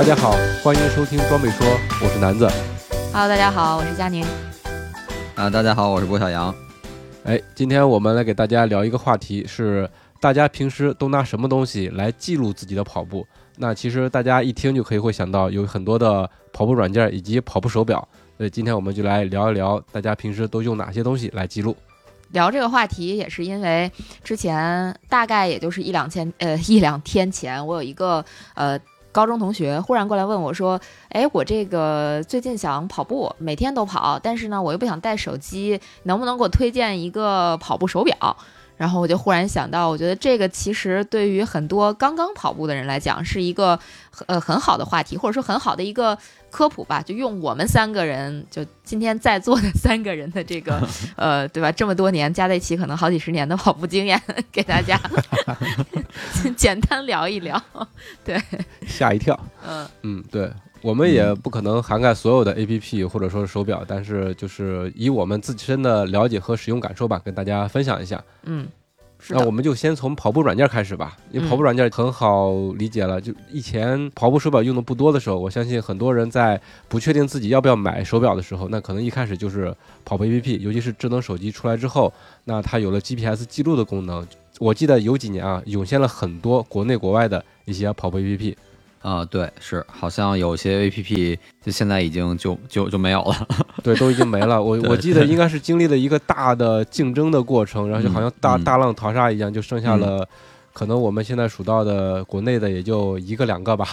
大家好，欢迎收听装备说，我是南子。Hello，大家好，我是佳宁。啊，大家好，我是郭小杨。哎，今天我们来给大家聊一个话题，是大家平时都拿什么东西来记录自己的跑步？那其实大家一听就可以会想到有很多的跑步软件以及跑步手表。所以今天我们就来聊一聊大家平时都用哪些东西来记录。聊这个话题也是因为之前大概也就是一两千呃一两天前，我有一个呃高中同学忽然过来问我说：“哎，我这个最近想跑步，每天都跑，但是呢我又不想带手机，能不能给我推荐一个跑步手表？”然后我就忽然想到，我觉得这个其实对于很多刚刚跑步的人来讲，是一个呃很好的话题，或者说很好的一个科普吧。就用我们三个人，就今天在座的三个人的这个 呃，对吧？这么多年加在一起，可能好几十年的跑步经验，给大家 简单聊一聊。对，吓一跳。嗯嗯，对，我们也不可能涵盖所有的 APP 或者说是手表，但是就是以我们自身的了解和使用感受吧，跟大家分享一下。嗯，是，那我们就先从跑步软件开始吧，因为嗯跑步软件很好理解了。就以前跑步手表用的不多的时候，我相信很多人在不确定自己要不要买手表的时候，那可能一开始就是跑步 APP，尤其是智能手机出来之后，那它有了 GPS 记录的功能。我记得有几年啊，涌现了很多国内国外的一些跑步 APP。啊，对，是，好像有些 A P P 就现在已经就就就没有了。对，都已经没了。我我记得应该是经历了一个大的竞争的过程，然后就好像大、嗯大浪淘沙一样，就剩下了，可能我们现在数到的国内的也就一个两个吧。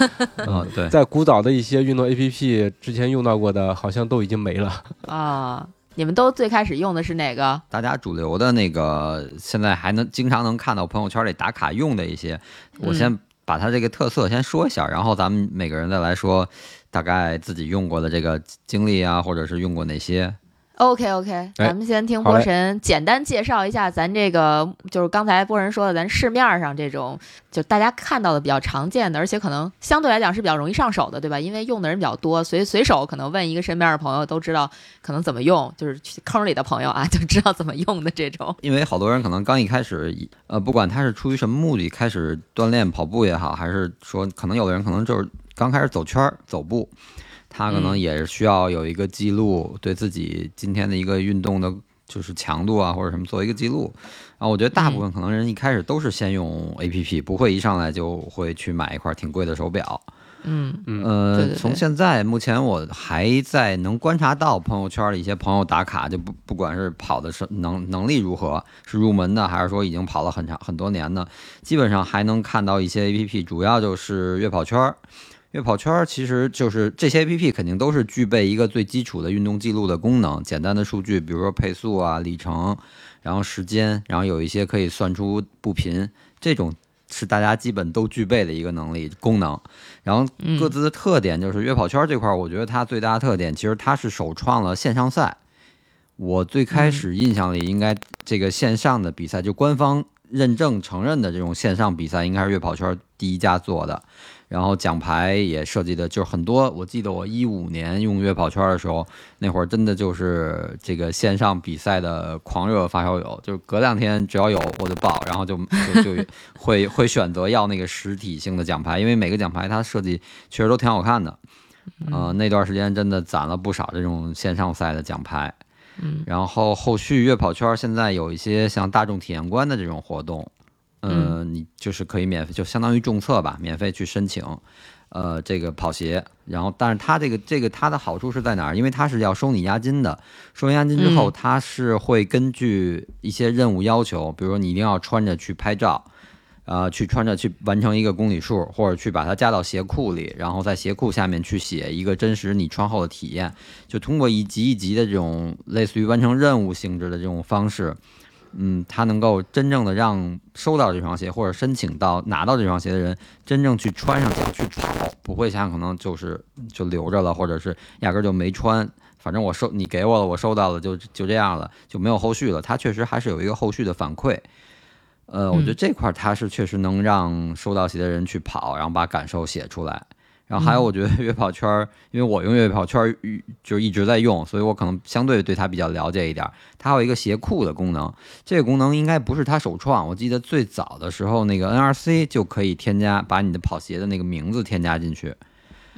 啊，对，在古早的一些运动 APP 之前用到过的，好像都已经没了。啊，你们都最开始用的是哪个？大家主流的那个现在还能经常能看到朋友圈里打卡用的一些，我先把它这个特色先说一下，然后咱们每个人再来说大概自己用过的这个经历啊，或者是用过哪些。OK OK，咱们先听波神简单介绍一下咱这个，就是刚才波神说的，咱市面上这种就大家看到的比较常见的，而且可能相对来讲是比较容易上手的，对吧？因为用的人比较多，所以随手可能问一个身边的朋友都知道可能怎么用，就是去坑里的朋友啊就知道怎么用的这种。因为好多人可能刚一开始，呃，不管他是出于什么目的开始锻炼跑步也好，还是说可能有的人可能就是刚开始走圈儿走步，他可能嗯也是需要有一个记录，对自己今天的一个运动的，就是强度啊或者什么做一个记录。啊，我觉得大部分可能人一开始都是先用 A P P，不会一上来就会去买一块挺贵的手表。嗯嗯呃，对对对从现在目前我还在能观察到朋友圈的一些朋友打卡，就不不管是跑的是能能力如何，是入门的，还是说已经跑了很长很多年的，基本上还能看到一些 A P P，主要就是月跑圈儿。月跑圈儿其实就是这些 A P P 肯定都是具备一个最基础的运动记录的功能，简单的数据，比如说配速啊、里程，然后时间，然后有一些可以算出步频，这种是大家基本都具备的一个能力功能。然后嗯各自的特点就是约跑圈这块儿，我觉得它最大的特点其实它是首创了线上赛。我最开始印象里应该这个线上的比赛，就官方认证承认的这种线上比赛，应该是月跑圈第一家做的。然后奖牌也设计的就是很多，我记得我一五年用月跑圈的时候，那会儿真的就是这个线上比赛的狂热发烧友，就是隔两天只要有我就报，然后就 就就会会选择要那个实体性的奖牌，因为每个奖牌它设计确实都挺好看的。呃，那段时间真的攒了不少这种线上赛的奖牌。嗯，然后后续月跑圈现在有一些像大众体验官的这种活动，呃，你就是可以免费，就相当于注册吧，免费去申请，呃，这个跑鞋。然后，但是它这个这个它的好处是在哪儿？因为它是要收你押金的，收完押金之后，嗯它是会根据一些任务要求，比如说你一定要穿着去拍照。呃，去穿着去完成一个公里数，或者去把它加到鞋库里，然后在鞋库下面去写一个真实你穿后的体验，就通过一级一级的这种类似于完成任务性质的这种方式，嗯，它能够真正的让收到这双鞋或者申请到拿到这双鞋的人真正去穿上脚去跑，不会像可能就是就留着了，或者是压根儿就没穿。反正我收你给我了，我收到了，就就这样了，就没有后续了。它确实还是有一个后续的反馈。呃，我觉得这块儿它是确实能让收到鞋的人去跑，然后把感受写出来。然后还有，我觉得悦跑圈儿，因为我用悦跑圈儿就一直在用，所以我可能相对对它比较了解一点。它有一个鞋库的功能，这个功能应该不是它首创。我记得最早的时候，那个 NRC 就可以添加，把你的跑鞋的那个名字添加进去。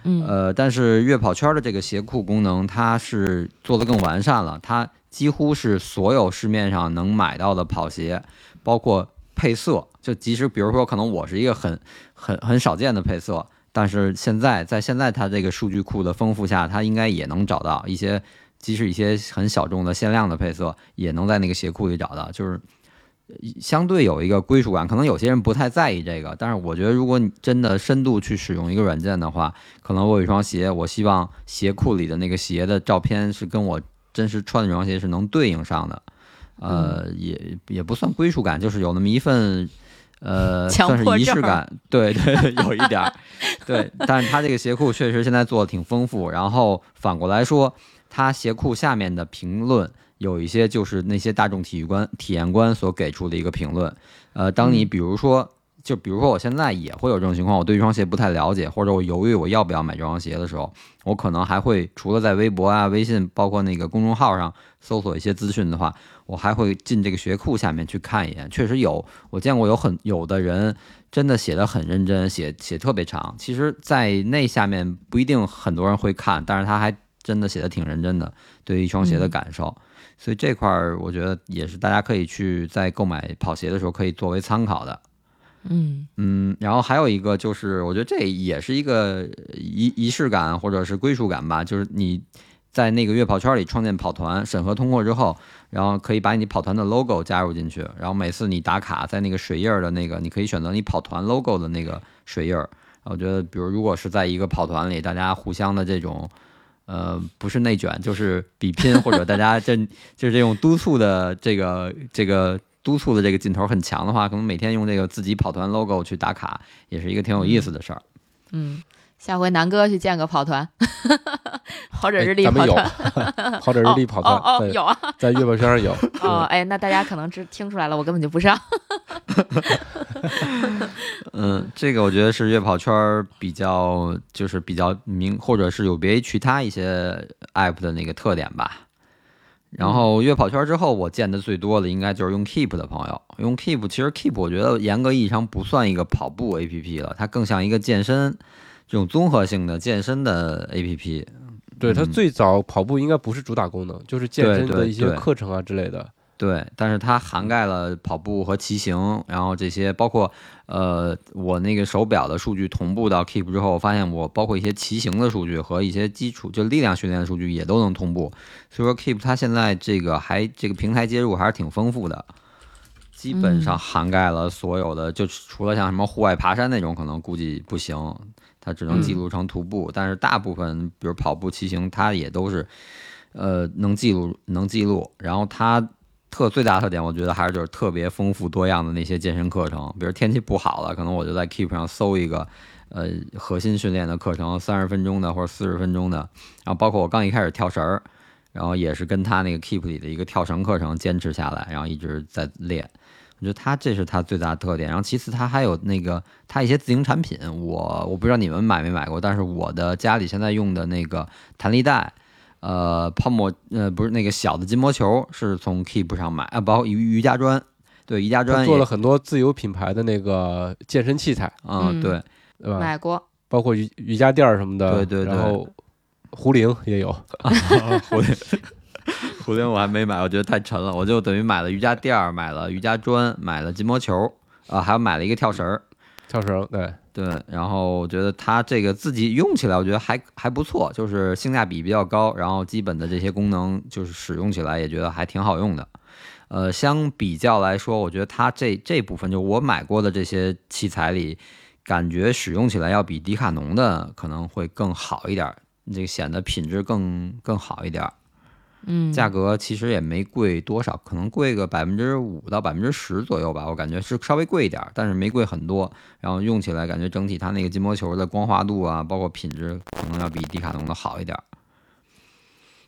嗯，呃，但是悦跑圈的这个鞋库功能，它是做的更完善了。它几乎是所有市面上能买到的跑鞋，包括配色，就即使比如说可能我是一个很很很少见的配色。但是现在，在现在它这个数据库的丰富下，它应该也能找到一些，即使一些很小众的限量的配色，也能在那个鞋库里找到，就是相对有一个归属感。可能有些人不太在意这个，但是我觉得，如果你真的深度去使用一个软件的话，可能我有一双鞋，我希望鞋库里的那个鞋的照片是跟我真实穿的这双鞋是能对应上的，呃，也也不算归属感，就是有那么一份。呃，算是仪式感，对对，有一点儿，对。但是它这个鞋库确实现在做的挺丰富。然后反过来说，它鞋库下面的评论有一些就是那些大众体育观、体验官所给出的一个评论。呃，当你比如说，就比如说我现在也会有这种情况，我对一双鞋不太了解，或者我犹豫我要不要买这双鞋的时候，我可能还会除了在微博啊、微信，包括那个公众号上搜索一些资讯的话。我还会进这个学库下面去看一眼，确实有，我见过有很有的人真的写的很认真，写写特别长。其实，在那下面不一定很多人会看，但是他还真的写的挺认真的，对于一双鞋的感受。所以这块儿我觉得也是大家可以去在购买跑鞋的时候可以作为参考的。嗯嗯，然后还有一个就是，我觉得这也是一个仪仪式感或者是归属感吧，就是你在那个月跑圈里创建跑团，审核通过之后。然后可以把你跑团的 logo 加入进去，然后每次你打卡在那个水印儿的那个，你可以选择你跑团 logo 的那个水印儿。我觉得，比如如果是在一个跑团里，大家互相的这种，呃，不是内卷，就是比拼，或者大家这 就是这种督促的这个这个督促的这个劲头很强的话，可能每天用这个自己跑团 logo 去打卡，也是一个挺有意思的事儿。嗯。下回南哥去建个跑团，跑者日历跑团，跑者日历跑团哦有啊，在月宝圈上有 哦哎，那大家可能知听出来了，我根本就不上。嗯，这个我觉得是月跑圈比较就是比较明，或者是有别于其他一些 app 的那个特点吧。然后月跑圈之后，我见的最多的应该就是用 Keep 的朋友。用 Keep，其实 Keep 我觉得严格意义上不算一个跑步 app 了，它更像一个健身。这种综合性的健身的 A P P，对它最早跑步应该不是主打功能，就是健身的一些课程啊之类的。对，但是它涵盖了跑步和骑行，然后这些包括呃，我那个手表的数据同步到 Keep 之后，我发现我包括一些骑行的数据和一些基础就力量训练的数据也都能同步。所以说 Keep 它现在这个还这个平台接入还是挺丰富的，基本上涵盖了所有的，就除了像什么户外爬山那种可能估计不行。它只能记录成徒步，但是大部分，比如跑步、骑行，它也都是，呃，能记录，能记录。然后它特最大特点，我觉得还是就是特别丰富多样的那些健身课程。比如天气不好了，可能我就在 Keep 上搜一个，呃，核心训练的课程，三十分钟的或者四十分钟的。然后包括我刚一开始跳绳儿，然后也是跟他那个 Keep 里的一个跳绳课程坚持下来，然后一直在练。我觉得它这是它最大的特点，然后其次它还有那个它一些自营产品，我我不知道你们买没买过，但是我的家里现在用的那个弹力带，呃，泡沫，呃，不是那个小的筋膜球，是从 Keep 上买啊，包括瑜瑜伽砖，对，瑜伽砖做了很多自有品牌的那个健身器材，嗯，对，对吧？买过，包括瑜瑜伽垫什么的，对对对，然后壶铃也有，壶铃。壶铃我还没买，我觉得太沉了，我就等于买了瑜伽垫儿，买了瑜伽砖，买了筋膜球，啊，还有买了一个跳绳儿，跳绳，对对。然后我觉得它这个自己用起来，我觉得还还不错，就是性价比比较高，然后基本的这些功能就是使用起来也觉得还挺好用的。呃，相比较来说，我觉得它这这部分就我买过的这些器材里，感觉使用起来要比迪卡侬的可能会更好一点，这个显得品质更更好一点。嗯，价格其实也没贵多少，可能贵个百分之五到百分之十左右吧，我感觉是稍微贵一点儿，但是没贵很多。然后用起来感觉整体它那个筋膜球的光滑度啊，包括品质，可能要比迪卡侬的好一点儿。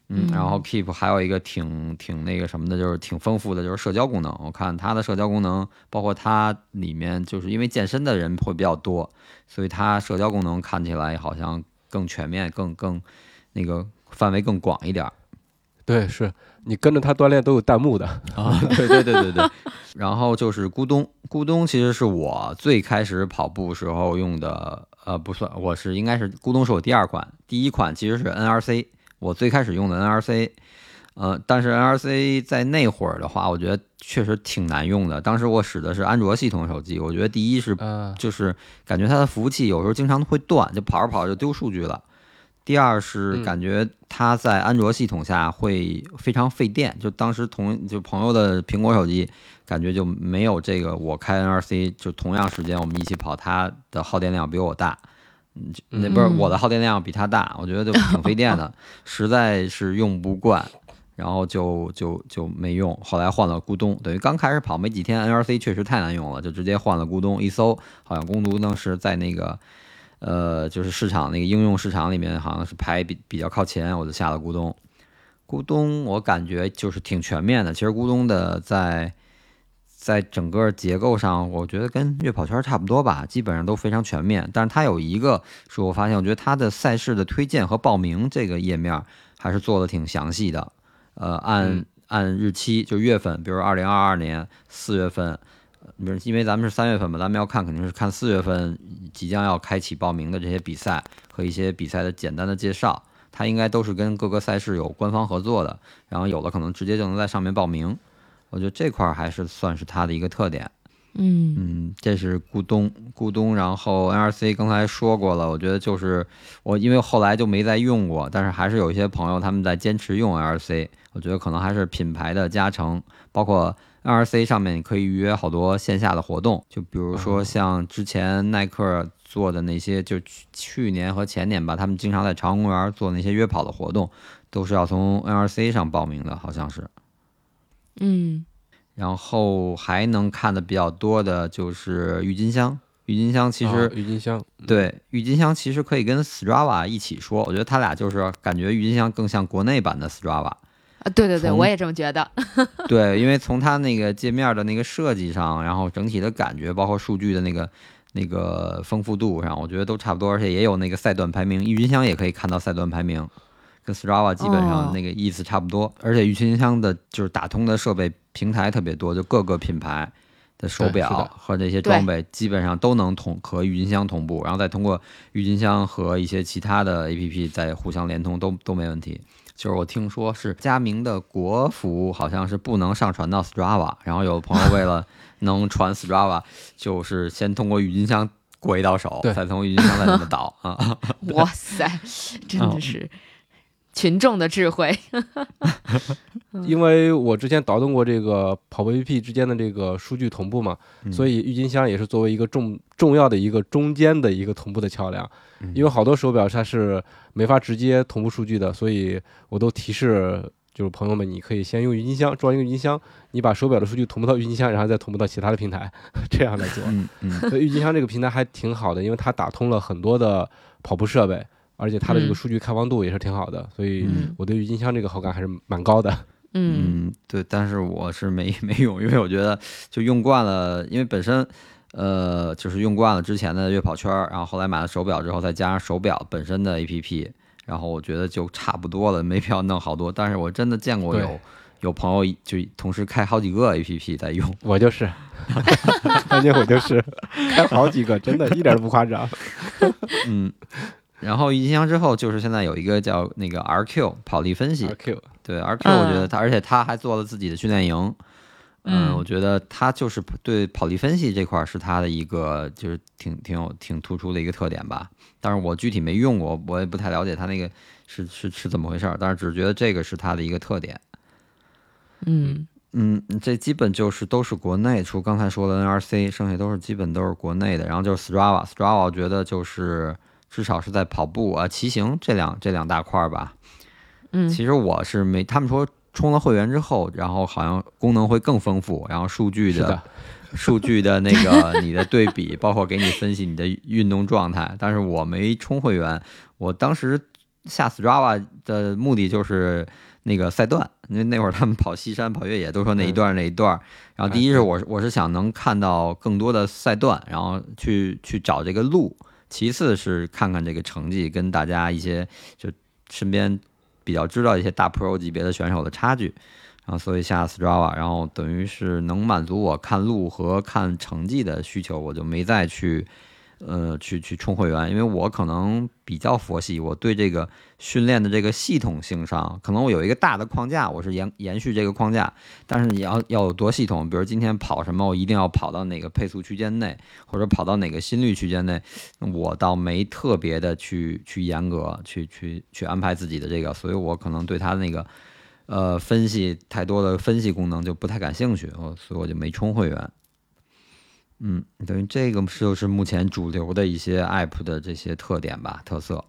嗯，嗯然后 Keep 还有一个挺挺那个什么的，就是挺丰富的，就是社交功能。我看它的社交功能，包括它里面就是因为健身的人会比较多，所以它社交功能看起来好像更全面，更更那个范围更广一点儿。对，是你跟着他锻炼都有弹幕的。啊，对对对对对。然后就是咕咚，咕咚其实是我最开始跑步时候用的，呃，不算，我是应该是咕咚是我第二款，第一款其实是 NRC，我最开始用的 NRC，呃，但是 NRC 在那会儿的话，我觉得确实挺难用的。当时我使的是安卓系统手机，我觉得第一是啊，就是感觉它的服务器有时候经常会断，就跑着跑着就丢数据了。第二是嗯感觉它在安卓系统下会非常费电，就当时同就朋友的苹果手机，感觉就没有这个我开 NRC 就同样时间我们一起跑，它的耗电量比我大，嗯，就那不是嗯我的耗电量比它大，我觉得就挺费电的，实在是用不惯。然后就就就没用，后来换了咕咚，等于刚开始跑没几天，NRC 确实太难用了，就直接换了咕咚。一搜，好像咕咚呢是在那个呃，就是市场那个应用市场里面好像是排比比较靠前，我就下了咕咚。咕咚我感觉就是挺全面的，其实咕咚的在在整个结构上，我觉得跟月跑圈差不多吧，基本上都非常全面。但是它有一个是我发现，我觉得它的赛事的推荐和报名这个页面还是做的挺详细的。呃，按、嗯按日期就月份，比如二零二二年四月份，呃比如因为咱们是三月份嘛，咱们要看肯定是看四月份即将要开启报名的这些比赛和一些比赛的简单的介绍，它应该都是跟各个赛事有官方合作的，然后有的可能直接就能在上面报名。我觉得这块儿还是算是它的一个特点。嗯嗯，这是咕咚咕咚，然后 NRC 刚才说过了，我觉得就是我因为后来就没再用过，但是还是有一些朋友他们在坚持用 NRC，我觉得可能还是品牌的加成，包括 NRC 上面可以预约好多线下的活动，就比如说像之前耐克做的那些，就去去年和前年吧，他们经常在朝阳公园做那些约跑的活动，都是要从 NRC 上报名的，好像是。嗯然后还能看的比较多的就是郁金香，郁金香其实、啊郁金香，对郁金香其实可以跟 Strava 一起说，我觉得它俩就是感觉郁金香更像国内版的 Strava。啊，对对对，我也这么觉得。对，因为从它那个界面的那个设计上，然后整体的感觉，包括数据的那个那个丰富度上，我觉得都差不多，而且也有那个赛段排名，郁金香也可以看到赛段排名，跟 Strava 基本哦上那个意思差不多。而且郁金香的就是打通的设备平台特别多，就各个品牌的手表和这些装备基本上都能同和郁金香同步，然后再通过郁金香和一些其他的 APP 再互相连通，都都没问题。就是我听说是佳明的国服好像是不能上传到 Strava，然后有朋友为了 能传 Strava，就是先通过郁金香过一道手，对再从郁金香再这么导啊。哇塞，真的是群众的智慧。因为我之前导动过这个跑步 APP 之间的这个数据同步嘛，嗯所以郁金香也是作为一个重重要的一个中间的一个同步的桥梁。嗯因为好多手表它是没法直接同步数据的，所以我都提示就是朋友们，你可以先用郁金香装一个郁金香，你把手表的数据同步到郁金香，然后再同步到其他的平台，这样来做。嗯嗯所以郁金香这个平台还挺好的，因为它打通了很多的跑步设备，而且它的这个嗯数据开放度也是挺好的，所以嗯我对郁金香这个好感还是蛮高的。嗯嗯，对，但是我是没 没用，因为我觉得就用惯了，因为本身呃就是用惯了之前的悦跑圈儿，然后后来买了手表之后，再加上手表本身的 APP，然后我觉得就差不多了，没必要弄好多。但是我真的见过有有朋友就同时开好几个 APP 在用，我就是，关键我就是开好几个，真的一点都不夸张。嗯。然后郁金香之后，就是现在有一个叫那个 RQ 跑力分析，RQ 对 RQ，我觉得嗯他，而且他还做了自己的训练营。嗯，嗯我觉得他就是对跑力分析这块儿是他的一个就是挺挺有挺突出的一个特点吧。但是我具体没用过，我也不太了解他那个是是是怎么回事儿。但是只是觉得这个是他的一个特点。嗯嗯，这基本就是都是国内，除刚才说的 NRC，剩下都是基本都是国内的。然后就是 Strava，Strava 我觉得就是至少是在跑步啊、骑行这两这两大块儿吧。嗯其实我是没，他们说充了会员之后，然后好像功能会更丰富，然后数据的，数据的那个 你的对比，包括给你分析你的运动状态。但是我没充会员，我当时下 Strava 的目的就是那个赛段，因为那会儿他们跑西山、跑越野都说哪一段儿哪一段儿。然后第一是我是我是想能看到更多的赛段，然后去去找这个路。其次是看看这个成绩跟大家一些就身边比较知道一些大 pro 级别的选手的差距，然后所以下 Strava，然后等于是能满足我看路和看成绩的需求，我就没再去呃去去充会员，因为我可能比较佛系，我对这个训练的这个系统性上，可能我有一个大的框架，我是延延续这个框架，但是你要要有多系统，比如今天跑什么，我一定要跑到哪个配速区间内，或者跑到哪个心率区间内，我倒没特别的去去严格去去去安排自己的这个，所以我可能对他那个呃分析太多的分析功能就不太感兴趣，我所以我就没充会员。嗯，等于这个就是目前主流的一些 app 的这些特点吧，特色。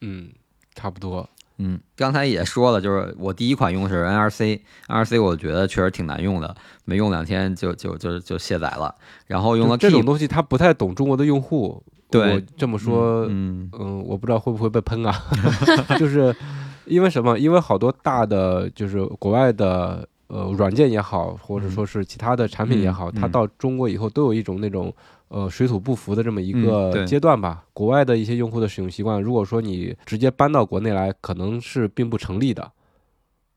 嗯，差不多。嗯，刚才也说了，就是我第一款用的是 NRC，NRC 我觉得确实挺难用的，没用两天就就就就卸载了。然后用了这种东西，他不太懂中国的用户。对我这么说，嗯嗯，我不知道会不会被喷啊，就是因为什么？因为好多大的就是国外的呃软件也好，或者说是其他的产品也好，它到中国以后都有一种那种呃水土不服的这么一嗯个阶段吧。国外的一些用户的使用习惯，如果说你直接搬到国内来，可能是并不成立的。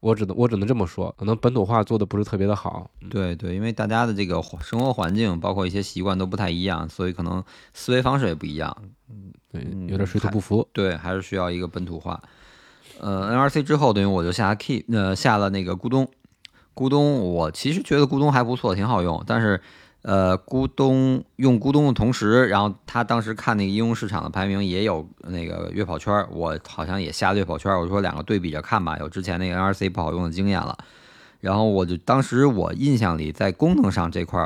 我只能我只能这么说，可能本土化做的不是特别的好。嗯对对，因为大家的这个生活环境，包括一些习惯都不太一样，所以可能思维方式也不一样。对，嗯有点水土不服。对，还是需要一个本土化。呃，NRC 之后，等于我就下 Keep，呃，下了那个咕咚。咕咚，我其实觉得咕咚还不错，挺好用。但是，呃，咕咚用咕咚的同时，然后他当时看那个应用市场的排名也有那个月跑圈儿，我好像也下了月跑圈儿。我说两个对比着看吧，有之前那个 NRC 不好用的经验了。然后我就当时我印象里，在功能上这块，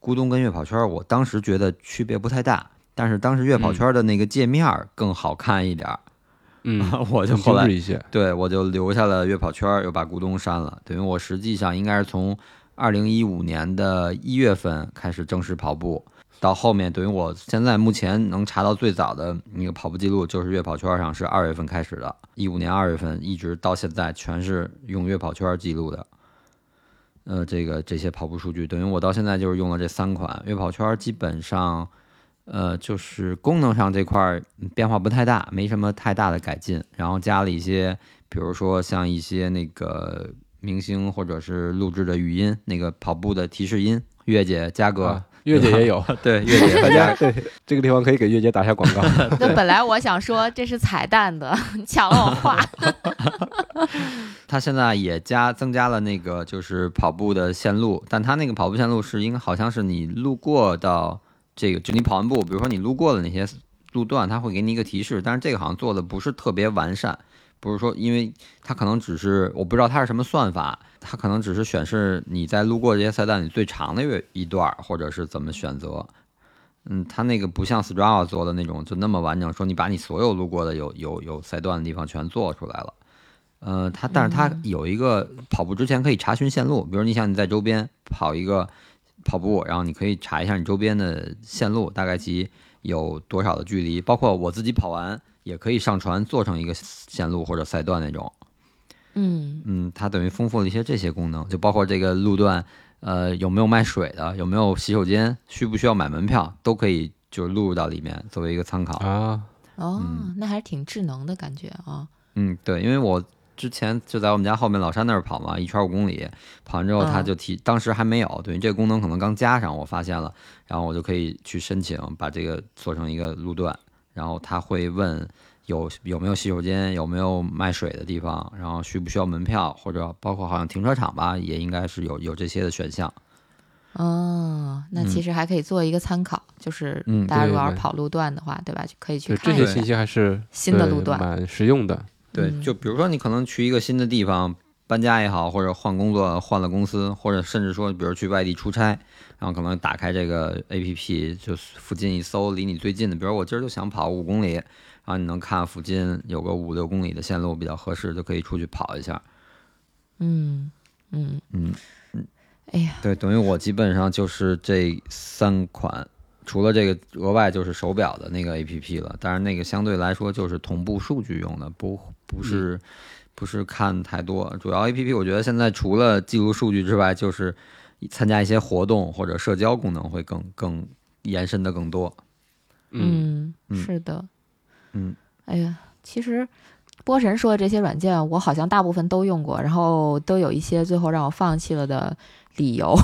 咕咚跟月跑圈儿，我当时觉得区别不太大。但是当时月跑圈儿的那个界面儿更好看一点儿，嗯，我就后来。对，我就留下了月跑圈儿，又把咕咚删了。等于我实际上应该是从二零一五年的一月份开始正式跑步，到后面等于我现在目前能查到最早的那个跑步记录，就是月跑圈儿上是二月份开始的，一五年二月份一直到现在全是用月跑圈儿记录的。呃，这个这些跑步数据，等于我到现在就是用了这三款月跑圈儿，基本上，呃，就是功能上这块变化不太大，没什么太大的改进，然后加了一些，比如说像一些那个明星或者是录制的语音，那个跑步的提示音，月姐嘉哥，啊，月姐也有，对月姐嘉家 对这个地方可以给月姐打下广告。那本来我想说这是彩蛋的，你抢了我话。他现在也加增加了那个就是跑步的线路，但他那个跑步线路是应该好像是你路过到这个，就你跑完步，比如说你路过的那些路段，它会给你一个提示，但是这个好像做的不是特别完善，不是说因为它可能只是我不知道它是什么算法，它可能只是显示你在路过这些赛段里最长的一一段，或者是怎么选择。嗯，它那个不像 Strava 做的那种就那么完整，说你把你所有路过的有有有赛段的地方全做出来了。呃，它但是它有一个跑步之前可以查询线路，比如你想你在周边跑一个跑步，然后你可以查一下你周边的线路大概其有多少的距离，包括我自己跑完也可以上传做成一个线路或者赛段那种。嗯嗯，它等于丰富了一些这些功能，就包括这个路段，呃，有没有卖水的，有没有洗手间，需不需要买门票，都可以就录入到里面作为一个参考。啊，哦，嗯那还是挺智能的感觉啊。嗯，对，因为我之前就在我们家后面老山那儿跑嘛，一圈五公里，跑完之后他嗯就提，当时还没有，等于这个功能可能刚加上，我发现了，然后我就可以去申请把这个做成一个路段，然后他会问有有没有洗手间，有没有卖水的地方，然后需不需要门票，或者包括好像停车场吧，也应该是有有这些的选项。哦，那其实还可以做一个参考，就是嗯大家如对对果要是跑路段的话，对吧？就可以去就看一下这些信息还是对新的路段蛮实用的。对，嗯。就比如说你可能去一个新的地方，搬家也好，或者换工作换了公司，或者甚至说，比如去外地出差，然后可能打开这个 A P P，就附近一搜，离你最近的，比如我今儿就想跑五公里，然后你能看附近有个五六公里的线路比较合适，就可以出去跑一下。嗯嗯。嗯，哎呀，对，等于我基本上就是这三款，除了这个额外就是手表的那个 A P P 了，但是那个相对来说就是同步数据用的，不不是、不是看太多。主要 A P P 我觉得现在除了记录数据之外，就是参加一些活动或者社交功能会更更延伸的更多。嗯，嗯，嗯是的，嗯，哎呀，其实波神说的这些软件，我好像大部分都用过，然后都有一些最后让我放弃了的理由。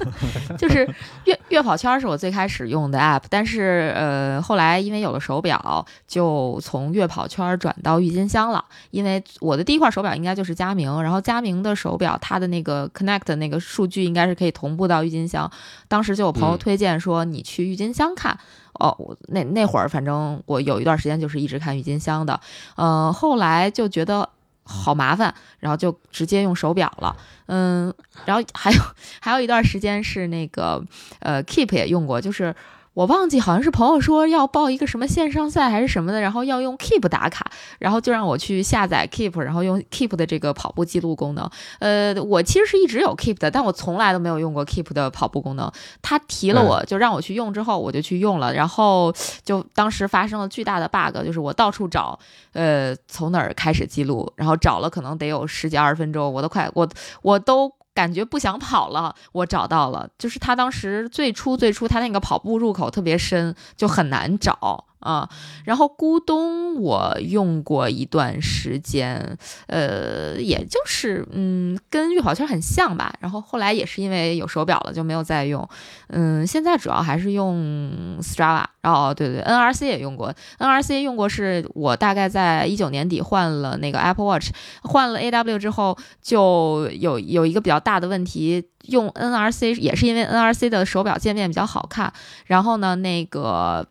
就是月月跑圈是我最开始用的 app，但是呃后来因为有了手表，就从月跑圈转到郁金香了。因为我的第一块手表应该就是佳明，然后佳明的手表它的那个 Connect 的那个数据应该是可以同步到郁金香。当时就有朋友嗯推荐说你去郁金香看。哦，我那那会儿反正我有一段时间就是一直看郁金香的，呃，后来就觉得好麻烦，然后就直接用手表了，嗯，然后还有还有一段时间是那个呃 Keep 也用过，就是我忘记好像是朋友说要报一个什么线上赛还是什么的，然后要用 Keep 打卡，然后就让我去下载 Keep，然后用 Keep 的这个跑步记录功能。呃，我其实是一直有 Keep 的，但我从来都没有用过 Keep 的跑步功能。他提了我就让我去用之后，我就去用了，然后就当时发生了巨大的 bug，就是我到处找，呃，从哪儿开始记录，然后找了可能得有十几二十分钟，我都快我我都。感觉不想跑了，我找到了，就是他当时最初最初他那个跑步入口特别深，就很难找啊。然后咕咚我用过一段时间，呃，也就是嗯，跟月跑圈很像吧。然后后来也是因为有手表了，就没有再用。嗯，现在主要还是用 Strava。哦，对对，NRC 也用过，NRC 用过是我大概在一九年底换了那个 Apple Watch，换了 AW 之后，就有有一个比较大的问题，用 NRC 也是因为 NRC 的手表界面比较好看，然后呢，那个。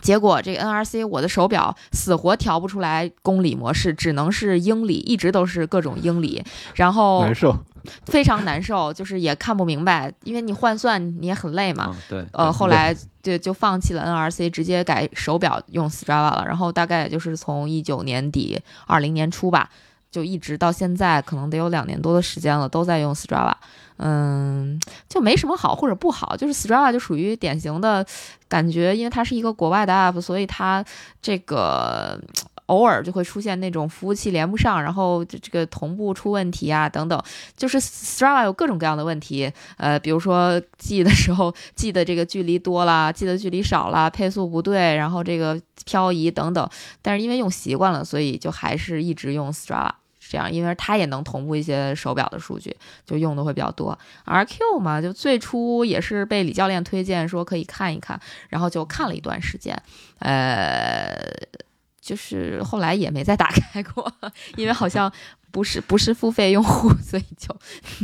结果这个 NRC 我的手表死活调不出来公里模式，只能是英里，一直都是各种英里，然后难受。非常难受，就是也看不明白，因为你换算你也很累嘛。嗯，对，呃，后来就就放弃了 NRC，直接改手表用 Strava 了。然后大概也就是从一九年底、二零年初吧，就一直到现在，可能得有两年多的时间了，都在用 Strava。嗯，就没什么好或者不好，就是 Strava 就属于典型的感觉，因为它是一个国外的 app，所以它这个。偶尔就会出现那种服务器连不上，然后这个同步出问题啊，等等，就是 Strava 有各种各样的问题，呃，比如说记的时候记的这个距离多啦，记的距离少啦，配速不对，然后这个漂移等等，但是因为用习惯了，所以就还是一直用 Strava。这样，因为它也能同步一些手表的数据，就用的会比较多。RQ 嘛，就最初也是被李教练推荐说可以看一看，然后就看了一段时间，呃，就是后来也没再打开过，因为好像不是不是付费用户，所以就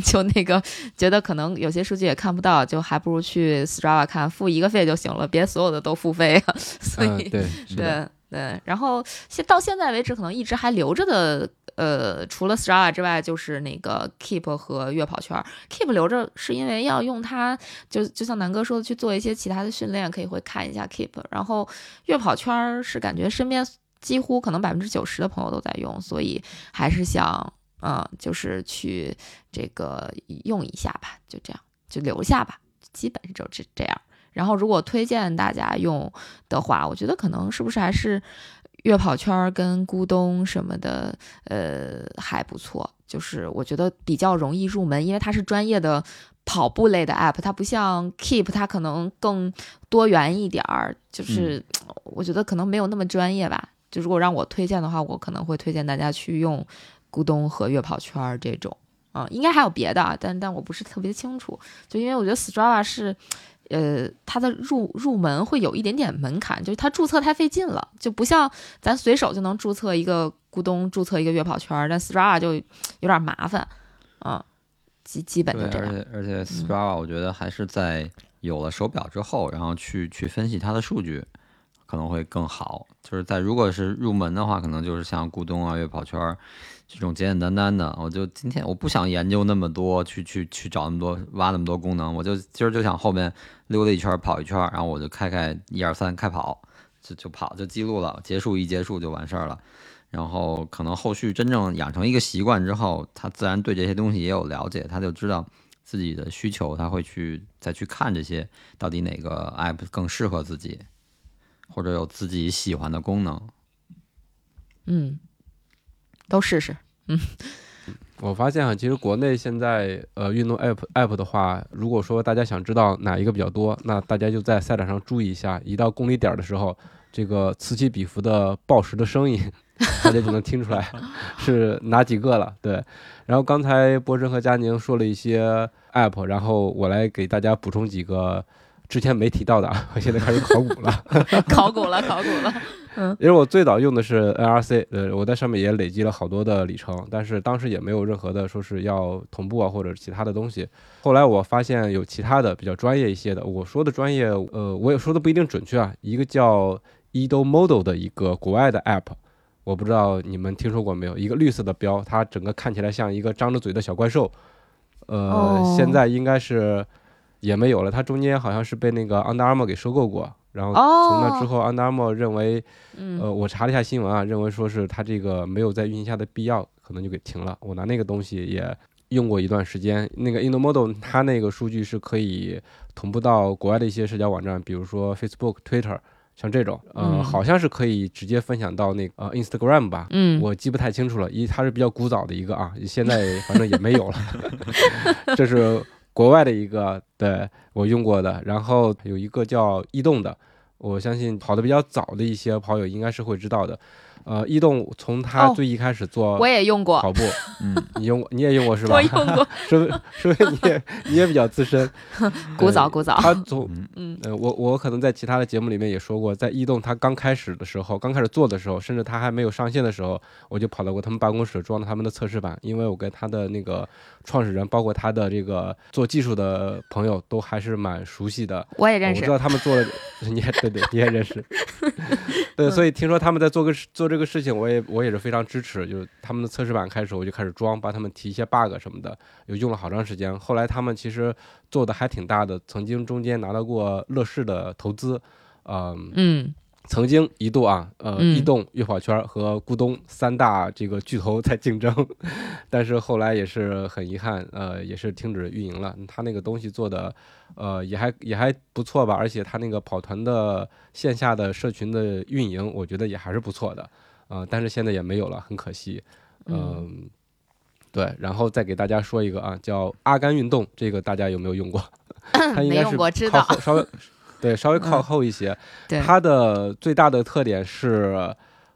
就那个觉得可能有些数据也看不到，就还不如去 Strava 看，付一个费就行了，别所有的都付费啊。所以、对对，然后现到现在为止，可能一直还留着的，呃，除了 Strava 之外，就是那个 Keep 和月跑圈。Keep 留着是因为要用它，就就像南哥说的，去做一些其他的训练，可以会看一下 Keep。然后月跑圈是感觉身边几乎可能百分之九十的朋友都在用，所以还是想，嗯，就是去这个用一下吧，就这样，就留下吧，基本就这这样。然后，如果推荐大家用的话，我觉得可能是不是还是月跑圈儿跟咕咚什么的，呃，还不错。就是我觉得比较容易入门，因为它是专业的跑步类的 app，它不像 Keep，它可能更多元一点儿。就是 我觉得可能没有那么专业吧。就如果让我推荐的话，我可能会推荐大家去用咕咚和月跑圈儿这种。啊、应该还有别的，啊，但但我不是特别清楚。就因为我觉得 Strava 是。呃，它的入入门会有一点点门槛，就是它注册太费劲了，就不像咱随手就能注册一个咕咚，注册一个月跑圈儿，但 Strava 就有点麻烦，啊，基基本，就这样。而且而且 Strava 我觉得还是在有了手表之后，然后去去分析它的数据，可能会更好。就是在如果是入门的话，可能就是像咕咚啊、悦跑圈儿这种简简单单的。我就今天我不想研究那么多，去去去找那么多挖那么多功能，我就今儿就想后面溜达一圈跑一圈，然后我就开开一二三开跑，就就跑就记录了，结束一结束就完事儿了。然后可能后续真正养成一个习惯之后，他自然对这些东西也有了解，他就知道自己的需求，他会去再去看这些到底哪个 app 更适合自己，或者有自己喜欢的功能。嗯，都试试。嗯我发现啊，其实国内现在呃运动 app app 的话，如果说大家想知道哪一个比较多，那大家就在赛场上注意一下，一到公里点儿的时候，这个此起彼伏的报时的声音，大家就能听出来 是哪几个了。对，然后刚才波神和佳宁说了一些 app，然后我来给大家补充几个之前没提到的啊，我 现在开始考古了。考古了，考古了。嗯因为我最早用的是 NRC，呃，我在上面也累积了好多的里程，但是当时也没有任何的说是要同步啊或者其他的东西。后来我发现有其他的比较专业一些的，我说的专业，呃，我也说的不一定准确啊。一个叫 Edo Model 的一个国外的 app，我不知道你们听说过没有？一个绿色的标，它整个看起来像一个张着嘴的小怪兽，呃，哦现在应该是也没有了。它中间好像是被那个 Under Armour 给收购过。然后从那之后，Under Armour 认为，嗯呃，我查了一下新闻啊，认为说是它这个没有在运行下的必要，可能就给停了。我拿那个东西也用过一段时间，那个 InnoModel 它那个数据是可以同步到国外的一些社交网站，比如说 Facebook、Twitter，像这种，呃，嗯好像是可以直接分享到那个呃 Instagram 吧。嗯，我记不太清楚了，一它是比较古早的一个啊，现在反正也没有了。这是国外的一个，对我用过的。然后有一个叫易动的，我相信跑的比较早的一些跑友应该是会知道的。呃，易动从它哦最一开始做我也用过，跑步，嗯，你用过你也用过是吧？我用过，是不是？是不是你也你也比较资深？古早古早。他从嗯呃，我我可能在其他的节目里面也说过，在易动它刚开始的时候，刚开始做的时候，甚至它还没有上线的时候，我就跑到过他们办公室装了他们的测试版，因为我跟他的那个创始人，包括他的这个做技术的朋友，都还是蛮熟悉的。我也认识我知。道他们做了，你也对对，你也认识。对，所以听说他们在做个事做这个事情，我也我也是非常支持。就是他们的测试版开始，我就开始装，帮他们提一些 bug 什么的，又用了好长时间。后来他们其实做的还挺大的，曾经中间拿到过乐视的投资，嗯曾经一度啊，呃，移动、悦跑圈和咕咚三大这个巨头在竞争，但是后来也是很遗憾，呃，也是停止运营了。他那个东西做的，呃，也还也还不错吧，而且他那个跑团的线下的社群的运营，我觉得也还是不错的，呃，但是现在也没有了，很可惜，嗯。对，然后再给大家说一个啊，叫阿甘运动，这个大家有没有用过？它应该是没用过，知靠道。后稍微对稍微靠嗯后一些。对，它的最大的特点是，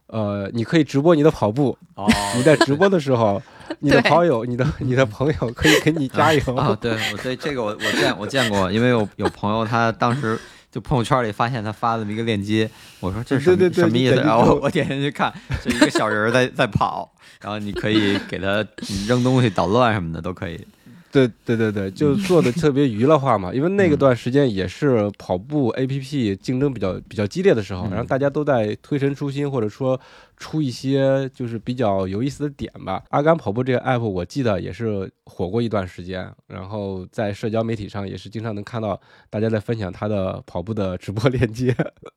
呃，你可以直播你的跑步，哦 你在直播的时候，你的对跑友、你的你的朋友可以给你加油。啊，对我对这个我我见我见过，因为有有朋友他当时就朋友圈里发现他发了这么一个链接，我说这是什么对对对什么意思？然后 我点进去看，是一个小人儿在在跑，然后你可以给他扔东西、捣乱什么的都可以。对对对对，就做的特别娱乐化嘛，因为那个嗯。段时间也是跑步 APP 竞争比较比较激烈的时候，嗯然后大家都在推陈出新，或者说出一些就是比较有意思的点吧。阿甘跑步这个 app 我记得也是火过一段时间，然后在社交媒体上也是经常能看到大家在分享他的跑步的直播链接，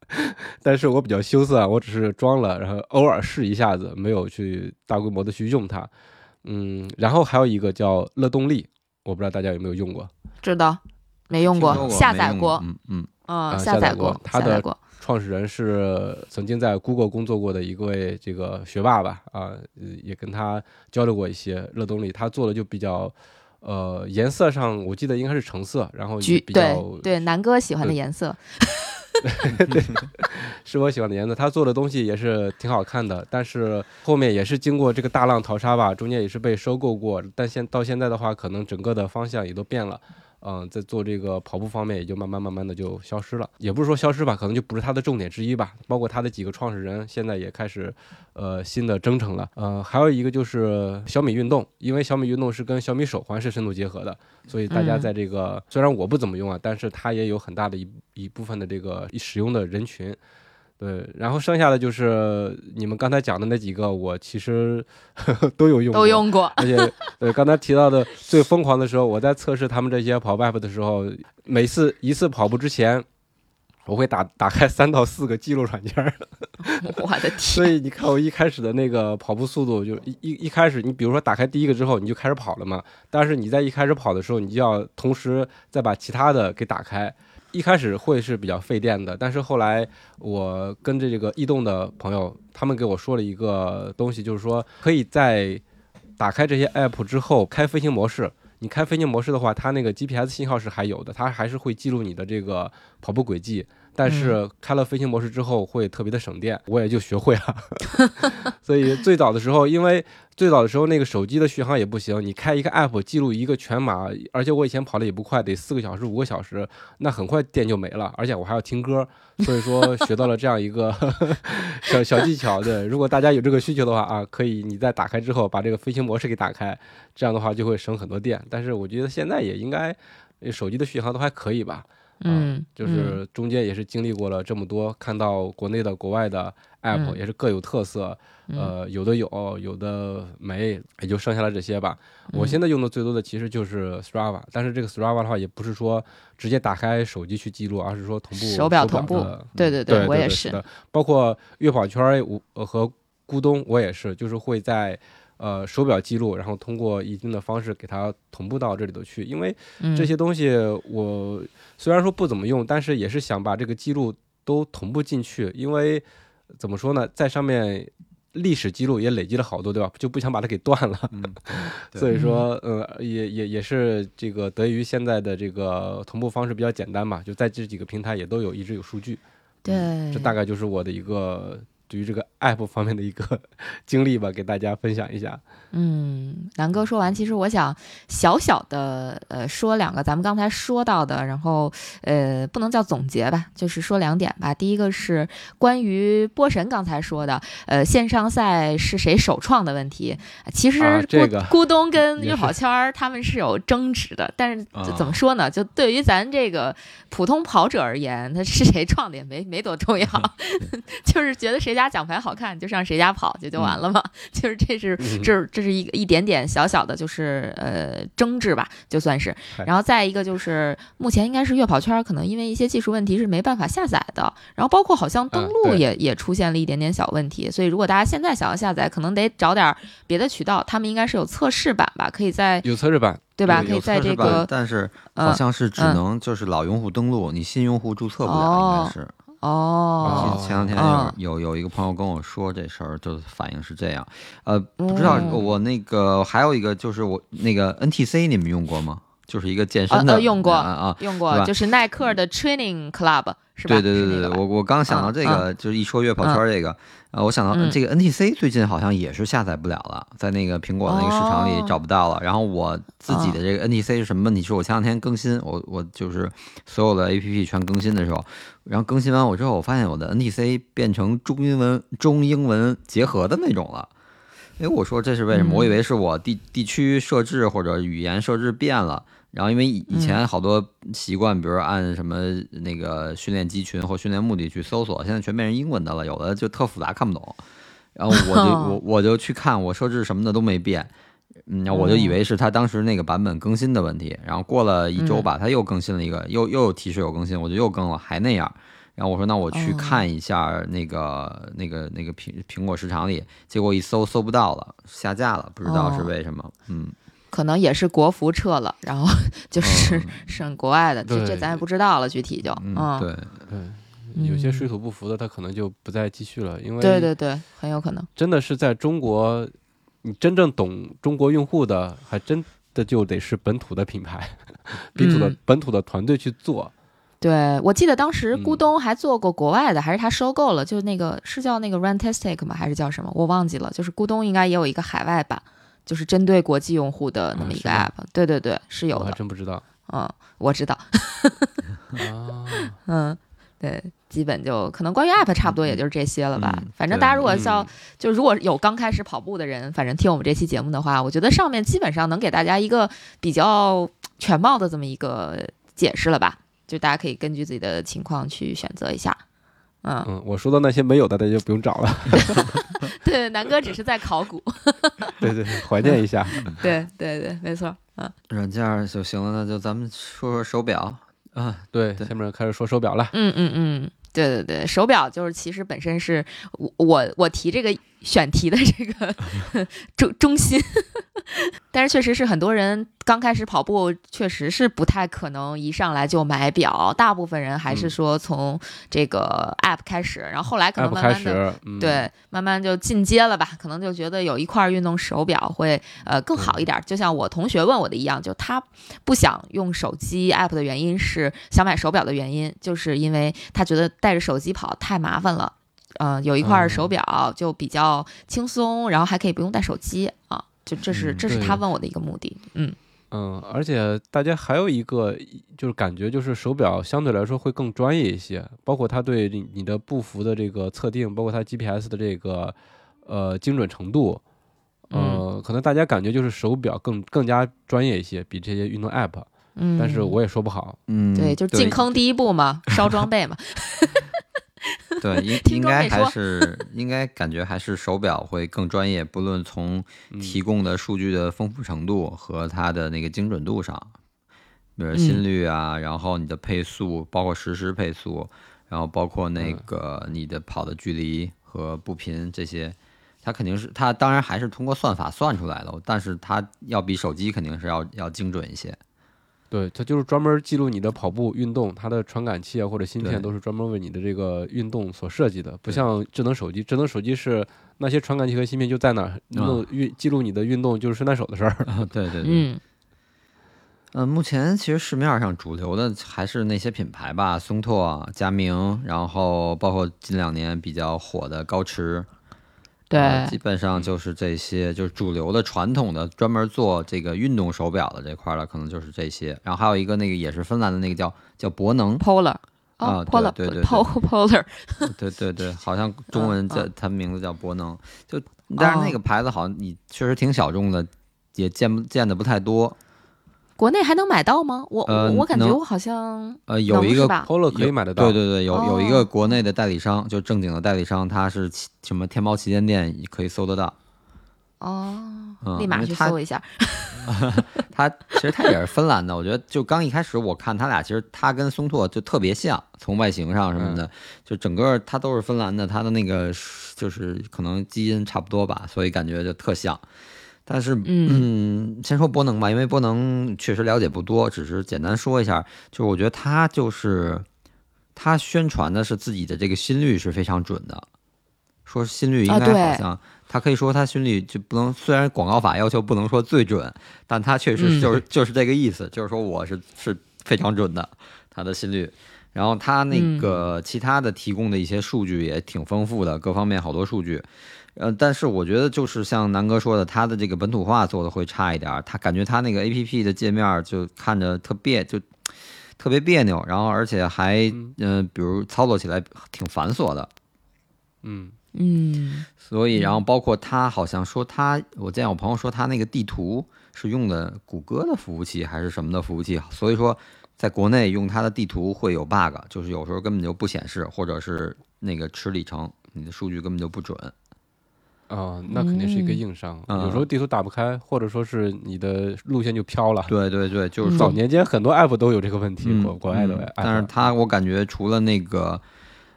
但是我比较羞涩啊，我只是装了，然后偶尔试一下子，没有去大规模的去用它。嗯，然后还有一个叫乐动力，我不知道大家有没有用过。知道。没用过，下载过，嗯嗯，嗯，啊下载下载过它的下载过。创始人是曾经在 Google 工作过的一位这个学霸吧，啊，呃也跟他交流过一些热动力，他做的就比较，呃，颜色上我记得应该是橙色，然后也橘比较对对，南哥喜欢的颜色。对是我喜欢的颜色，他做的东西也是挺好看的，但是后面也是经过这个大浪淘沙吧，中间也是被收购过，但现到现在的话，可能整个的方向也都变了。嗯，在做这个跑步方面，也就慢慢慢慢的就消失了，也不是说消失吧，可能就不是它的重点之一吧。包括它的几个创始人，现在也开始，呃，新的征程了。呃，还有一个就是小米运动，因为小米运动是跟小米手环是深度结合的，所以大家嗯在这个、虽然我不怎么用啊，但是它也有很大的一一部分的这个使用的人群。对，然后剩下的就是你们刚才讲的那几个，我其实 都有用，都，用过。而且对刚才提到的最疯狂的时候，我在测试他们这些跑步 app 的时候，每次一次跑步之前，我会打打开三到四个记录软件儿，我的天所，以你看我一开始的那个跑步速度，就一一一开始，你比如说打开第一个之后，你就开始跑了嘛。但是你在一开始跑的时候，你就要同时再把其他的给打开。一开始会是比较费电的，但是后来我跟着这个异动的朋友，他们给我说了一个东西，就是说可以在打开这些 app 之后开飞行模式。你开飞行模式的话，它那个 GPS 信号是还有的，它还是会记录你的这个跑步轨迹。但是开了飞行模式之后会特别的省电，我也就学会了。所以最早的时候，因为最早的时候那个手机的续航也不行，你开一个 app 记录一个全马，而且我以前跑的也不快，得四个小时五个小时，那很快电就没了，而且我还要听歌，所以说学到了这样一个小 小技巧。对，如果大家有这个需求的话啊，可以你在打开之后把这个飞行模式给打开，这样的话就会省很多电。但是我觉得现在也应该手机的续航都还可以吧。嗯，就是中间也是经历过了这么多，看到国内的、国外的 app 嗯也是各有特色，呃，有的有，有的没，也就剩下了这些吧。我现在用的最多的其实就是 Strava，但是这个 Strava 的话，也不是说直接打开手机去记录，而是说同步手表同步的对对对对，我也是是的。包括悦跑圈我呃和咕咚，我也是，就是会在。呃，手表记录，然后通过一定的方式给它同步到这里头去，因为嗯。这些东西我虽然说不怎么用，但是也是想把这个记录都同步进去，因为怎么说呢，在上面历史记录也累积了好多，对吧？就不想把它给断了，嗯，所以说，呃，也也也是这个得益于现在的这个同步方式比较简单嘛，就在这几个平台也都有一直有数据，对，这大概就是我的一个对于这个 app 方面的一个 经历吧，给大家分享一下。嗯，南哥说完，其实我想小小的呃说两个咱们刚才说到的，然后呃不能叫总结吧，就是说两点吧。第一个是关于波神刚才说的，呃线上赛是谁首创的问题。其实咕、啊这个 咕咚跟也是悦跑圈儿他们是有争执的，但是啊怎么说呢？就对于咱这个普通跑者而言，他是谁创的也没没多重要，就是觉得谁家奖牌好看就上谁家跑就就完了嘛。就是这是嗯这这是一个一点点小小的，就是呃争执吧，就算是。然后再一个就是目前应该是月跑圈可能因为一些技术问题是没办法下载的，然后包括好像登录也、也出现了一点点小问题，所以如果大家现在想要下载，可能得找点别的渠道，他们应该是有测试版吧，可以在有测试版，对吧？可以在这个但是嗯好像是只嗯能就是老用户登录，你新用户注册不了，哦应该是。哦哦前两天哦有有有一个朋友跟我说这事儿，就反应是这样。呃，不知道嗯我那个还有一个就是我那个 NTC 你们用过吗？就是一个健呃身的呃用过啊啊。用过就是耐克的 Training Club 是吧？对对对对我我刚想到这个，就是一说月跑圈这个，呃，我想到嗯这个 NTC 最近好像也是下载不了了，在那个苹果那个市场里哦找不到了。然后我自己的这个 NTC 是什么问题？是我前两天更新，我我就是所有的 APP 全更新的时候，然后更新完我之后，我发现我的 NTC 变成中英文中英文结合的那种了。哎，我说这是为什么？嗯我以为是我地地区设置或者语言设置变了。然后因为以以前好多习惯，比如说按什么那个训练集群或训练目的去搜索，现在全变成英文的了，有的就特复杂看不懂。然后我就 我我就去看，我设置什么的都没变，嗯，我就以为是他当时那个版本更新的问题。然后过了一周吧，他又更新了一个，又又有提示有更新，我就又更了，还那样。然后我说那我去哦看一下那个、那个那个苹苹果市场里，结果一搜搜不到了，下架了，不知道是哦为什么。嗯，可能也是国服撤了，然后就 是嗯剩国外的，这这咱也不知道了，具体就嗯，对，对，有些水土不服的，他可能就不再继续了，因为对对对，很有可能。真的是在中国，你真正懂中国用户的，还真的就得是本土的品牌，本土的、嗯本土的团队去做。对，我记得当时嗯咕咚还做过国外的，还是他收购了，就是那个是叫那个 Rantastic 吗？还是叫什么？我忘记了。就是咕咚应该也有一个海外版，就是针对国际用户的那么一个 app。对对对，是有的我还。真不知道嗯，我知道。啊。嗯，对，基本就可能关于 app 差不多也就是这些了吧。嗯反正大家如果嗯要、就如果有刚开始跑步的人，反正听我们这期节目的话，我觉得上面基本上能给大家一个比较全貌的这么一个解释了吧。就大家可以根据自己的情况去选择一下。嗯，嗯，我说的那些没有的，大家就不用找了。对，南哥只是在考古。对对对，怀念一下。对对对，没错。嗯，软件儿就行了，那就咱们说说手表啊，对，对下面开始说手表了。嗯嗯嗯，对对对，手表就是其实本身是我我我提这个选题的这个 中中心，但是确实是很多人刚开始跑步，确实是不太可能一上来就买表，大部分人还是嗯说从这个 app 开始，然后后来可能慢慢的。嗯，对，慢慢就进阶了吧，可能就觉得有一块运动手表会呃更好一点儿。就像我同学问我的一样，就他不想用手机 app 的原因是想买手表的原因，就是因为他觉得带着手机跑太麻烦了。呃，有一块手表就比较轻松，然后还可以不用带手机啊，就这是嗯这是他。问我的一个目的。嗯。嗯，而且大家还有一个就是感觉，就是手表相对来说会更专业一些，包括它对你你的步幅的这个测定，包括它 GPS 的这个呃精准程度，呃，可能大家感觉就是手表更更加专业一些，比这些运动 App，嗯，但是我也说不好。嗯，对，就是进坑第一步嘛，烧装备嘛。对，应应该还是应该感觉还是手表会更专业，不论从嗯提供的数据的丰富程度和它的那个精准度上，比如心率啊，然后你的配速，包括实时配速，然后包括那个你的跑的距离和步频这些，它肯定是它当然还是通过算法算出来的，但是它要比手机肯定是要要精准一些。对，它就是专门记录你的跑步运动，它的传感器啊或者芯片都是专门为你的这个运动所设计的，不像智能手机，智能手机是那些传感器和芯片就在那儿，弄运记录你的运动就是顺带手的事儿。啊，对对对，嗯。嗯，目前其实市面上主流的还是那些品牌吧，松拓、佳明，然后包括近两年比较火的高驰，对呃基本上就是这些，就是主流的传统的专门做这个运动手表的这块儿了，可能就是这些。然后还有一个那个也是芬兰的那个叫叫博能，，Polar。啊哦，Polar 对对对 Pol Polar，对对对，好像中文叫嗯它名字叫博能，就但是那哦个牌子好像你确实挺小众的，也见不见的不太多。国内还能买到吗？我呃我我感觉我好像呃，有一个 Polo 可以买得到，对对对，有有一哦个国内的代理商，就正经的代理商，它是旗什么天猫旗舰店也可以搜得到。哦，嗯立马去搜一下。它其实它也是芬兰的，我觉得就刚一开始我看它俩，其实它跟松拓就特别像，从外形上什么的，就整个它都是芬兰的，它的那个就是可能基因差不多吧，所以感觉就特像。但是，嗯，先说波能吧，因为波能确实了解不多，只是简单说一下。就是我觉得他就是他宣传的是自己的这个心率是非常准的，说心率应该好像，他可以说他心率就不能，虽然广告法要求不能说最准，但他确实就是、就是这个意思，就是说我是是非常准的，他的心率。然后他那个其他的提供的一些数据也挺丰富的，各方面好多数据。呃，但是我觉得就是像南哥说的，他的这个本土化做的会差一点儿，他感觉他那个 A P P 的界面就看着特别就特别别扭，然后而且还嗯、呃比如操作起来挺繁琐的。嗯，嗯所以，然后包括他好像说他，我见我朋友说他那个地图是用的谷歌的服务器还是什么的服务器，所以说在国内用它的地图会有 bug，就是有时候根本就不显示，或者是那个吃里程，你的数据根本就不准。哦，那肯定是一个嗯硬伤，嗯有时候地图打不开，或者说是你的路线就飘了。对对对，就是嗯早年间很多 app 都有这个问题，嗯国国外的嗯 app，但是它我感觉除了那个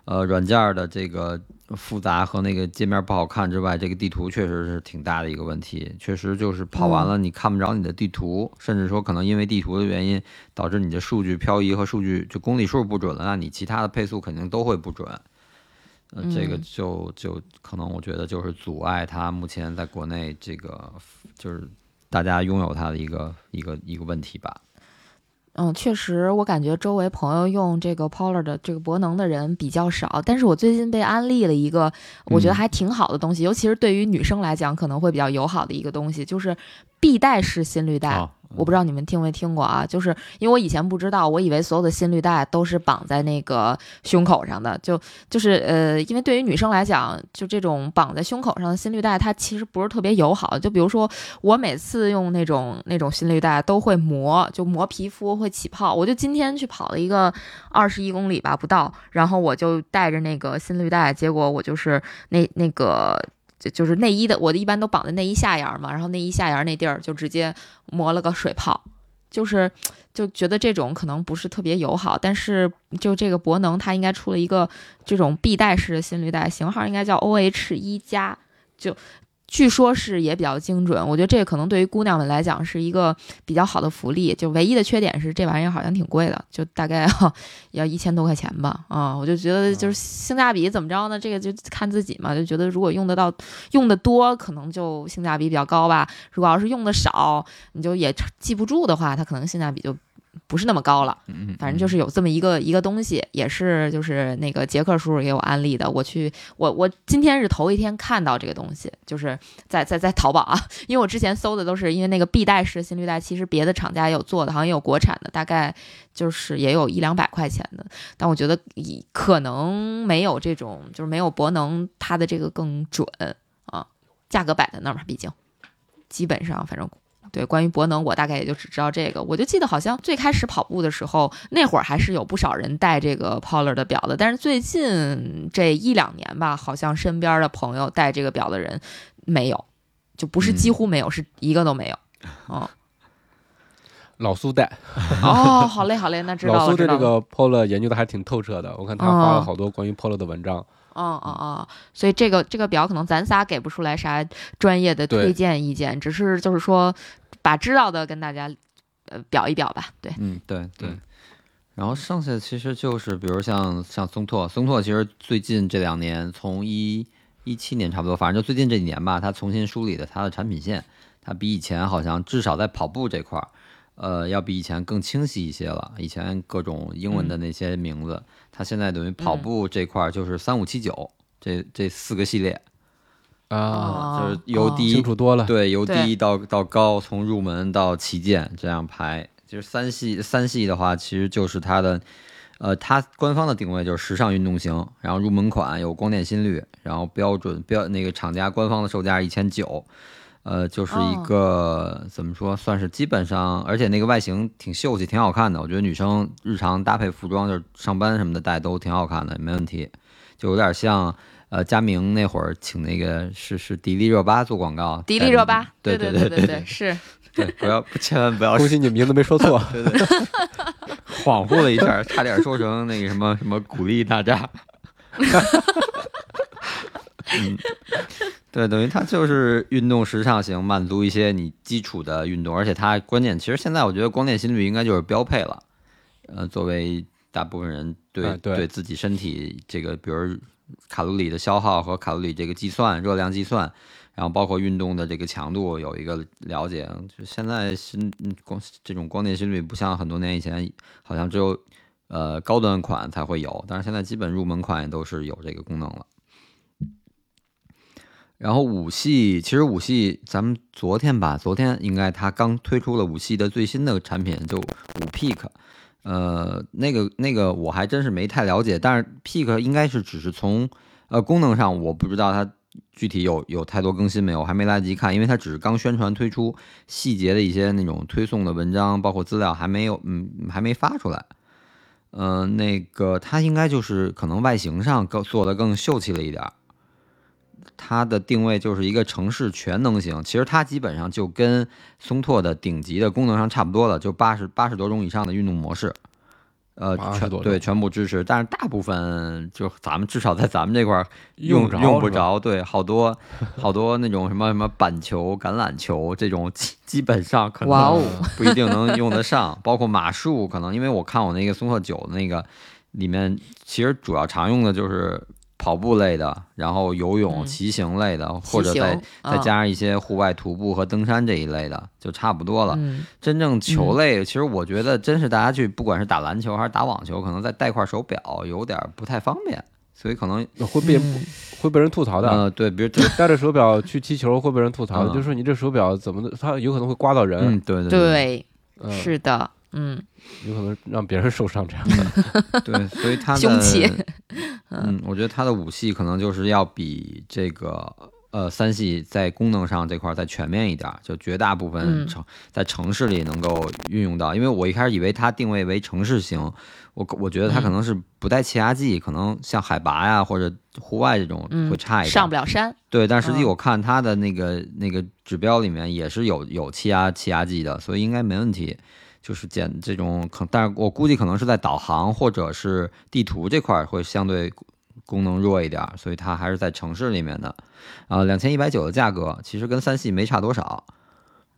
呃软件儿的这个复杂和那个界面不好看之外，这个地图确实是挺大的一个问题。确实就是跑完了你看不着你的地图，甚至说可能因为地图的原因导致你的数据漂移和数据就公里数不准了，那你其他的配速肯定都会不准。呃，这个嗯就就可能我觉得就是阻碍它目前在国内这个就是大家拥有它的一个一个一个问题吧。嗯，确实，我感觉周围朋友用这个 Polar 的这个博能的人比较少，但是我最近被安利了一个我觉得嗯还挺好的东西，尤其是对于女生来讲可能会比较友好的一个东西，就是臂带式心率带。哦，我不知道你们听没听过啊？就是因为我以前不知道，我以为所有的心率带都是绑在那个胸口上的，就就是呃，因为对于女生来讲，就这种绑在胸口上的心率带，它其实不是特别友好。就比如说我每次用那种那种心率带都会磨，就磨皮肤会起泡。我就今天去跑了一个二十一公里吧，不到，然后我就带着那个心率带，结果我就是那那个。就是内衣的，我的一般都绑在内衣下沿嘛，然后内衣下沿那地儿就直接磨了个水泡，就是就觉得这种可能不是特别友好，但是就这个博能它应该出了一个这种臂带式的心率带，型号应该叫 O H 一加，就。据说是也比较精准，我觉得这个可能对于姑娘们来讲是一个比较好的福利。就唯一的缺点是这玩意儿好像挺贵的，就大概要一千多块钱吧。啊，我就觉得就是性价比怎么着呢？这个就看自己嘛。就觉得如果用得到、用的多，可能就性价比比较高吧。如果要是用的少，你就也记不住的话，它可能性价比就。不是那么高了，反正就是有这么一个一个东西，也是就是那个杰克叔叔给我安利的。我去，我我今天是头一天看到这个东西，就是在在在淘宝啊，因为我之前搜的都是因为那个臂带式心率带，其实别的厂家也有做的，好像也有国产的，大概就是也有一两百块钱的，但我觉得可能没有这种，就是没有博能它的这个更准啊，价格摆在那儿嘛，毕竟基本上反正。对，关于博能，我大概也就只知道这个。我就记得好像最开始跑步的时候，那会儿还是有不少人戴这个 Polar 的表的。但是最近这一两年吧，好像身边的朋友戴这个表的人没有，就不是几乎没有，是一个都没有。嗯，老苏戴。哦，好嘞，好嘞，那知道了。老苏对这个 Polar 研究的还挺透彻的，我看他发了好多关于 Polar 的文章。哦哦哦哦，所以这个这个表可能咱仨给不出来啥专业的推荐意见，只是就是说。把知道的跟大家，呃，表一表吧。对，嗯，对对。然后剩下的其实就是，比如像像松拓，松拓其实最近这两年，从一一七年差不多，反正就最近这几年吧，它重新梳理的它的产品线，它比以前好像至少在跑步这块儿，呃，要比以前更清晰一些了。以前各种英文的那些名字，它现在等于跑步这块儿就是三五七九这这四个系列。啊，就是由低清楚多了，对，由低到到高，从入门到旗舰这样排。就是三系三系的话，其实就是它的，呃，它官方的定位就是时尚运动型，然后入门款有光电心率，然后标准标那个厂家官方的售价一千九，呃，就是一个怎么说，算是基本上，而且那个外形挺秀气，挺好看的。我觉得女生日常搭配服装，就是上班什么的戴都挺好看的，没问题，就有点像。呃，佳明那会儿请那个是是迪丽热巴做广告，迪丽热巴，对对对对对，是，对，不要 千万不要，恭喜你名字没说错，对对，恍惚了一下，差点说成那个什么什么鼓励大家，嗯，对，等于它就是运动时尚型，满足一些你基础的运动，而且它关键，其实现在我觉得光电心率应该就是标配了，呃，作为大部分人对对自己身体这个，比如。卡路里的消耗和卡路里这个计算、热量计算，然后包括运动的这个强度有一个了解。就现在心光这种光电心率不像很多年以前，好像只有呃高端款才会有，但是现在基本入门款也都是有这个功能了。然后五系其实五系咱们昨天吧，昨天应该它刚推出了五系的最新的产品，就五 Peak。呃，那个那个我还真是没太了解，但是 Peak 应该是只是从呃功能上，我不知道它具体有有太多更新没有，我还没来得及看，因为它只是刚宣传推出，细节的一些那种推送的文章，包括资料还没有，嗯，还没发出来。嗯，那个它应该就是可能外形上更做的更秀气了一点儿。它的定位就是一个城市全能型，其实它基本上就跟松拓的顶级的功能上差不多了，就八十八十多种以上的运动模式，呃，全对全部支持。但是大部分就咱们至少在咱们这块儿用 用不着，对，好多好多那种什么什么板球、橄榄球这种基基本上可能不一定能用得上，包括马术可能，因为我看我那个松拓九的那个里面，其实主要常用的就是。跑步类的，然后游泳、骑行类的，或者再再加上一些户外徒步和登山这一类的，就差不多了。真正球类，其实我觉得真是大家去，不管是打篮球还是打网球，可能再带块手表有点不太方便。所以可能会被嗯。会被人吐槽的。呃对，比如就戴着手表去踢球会被人吐槽 就说你这手表怎么的，它有可能会刮到人，嗯对对。对，嗯。是的，嗯，有可能让别人受伤这样的。对，所以它的凶器 嗯，我觉得它的武系可能就是要比这个呃三系在功能上这块儿再全面一点儿，就绝大部分嗯城、在城市里能够运用到。因为我一开始以为它定位为城市型，我我觉得它可嗯能是不带气压计，可能像海拔呀或者户外这种嗯会差一点。上不了山，对，但实际嗯我看它的那个、那个指标里面也是有有气压气压计的，所以应该没问题。就是减这种可，但是我估计可能是在导航或者是地图这块儿会相对功能弱一点儿，所以它还是在城市里面的。啊，两千一百九的价格其实跟三系没差多少，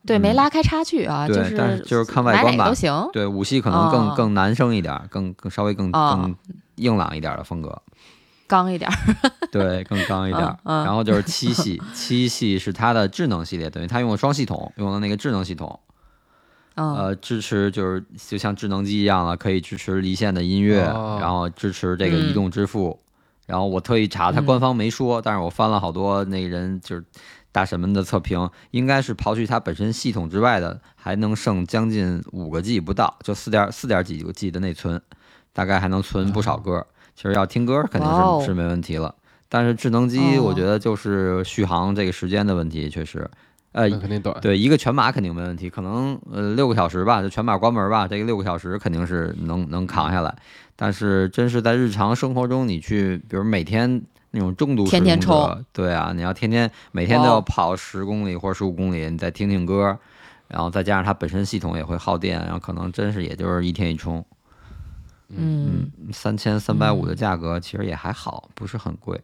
对，没嗯拉开差距啊，对是但是就是看外观吧都行，对五系可能更、哦更男生一点儿，更更稍微更、哦更硬朗一点儿的风格。刚一点儿，对，更刚一点儿。嗯嗯然后就是七系，七系是它的智能系列，等于它用了双系统，用了那个智能系统，嗯，呃，支持就是就像智能机一样了，可以支持离线的音乐，哦然后支持这个嗯移动支付。然后我特意查，它嗯官方没说，但是我翻了好多那个人就是大神们的测评，应该是刨去它本身系统之外的，还能剩将近五个 G 不到，就四点四点几个 G 的内存，大概还能存不少歌。其实要听歌肯定是是没问题了，但是智能机哦我觉得就是续航这个时间的问题，确实，呃，肯定短。对，一个全马肯定没问题，可能呃六个小时吧，就全马关门吧，这个六个小时肯定是能能扛下来。但是真是在日常生活中，你去，比如每天那种重度使天天用者冲，对啊，你要天天每天都要跑十公里或者十五公里，你再听听歌，然后再加上它本身系统也会耗电，然后可能真是也就是一天一充，嗯三千三百五的价格其实也还好，不是很贵。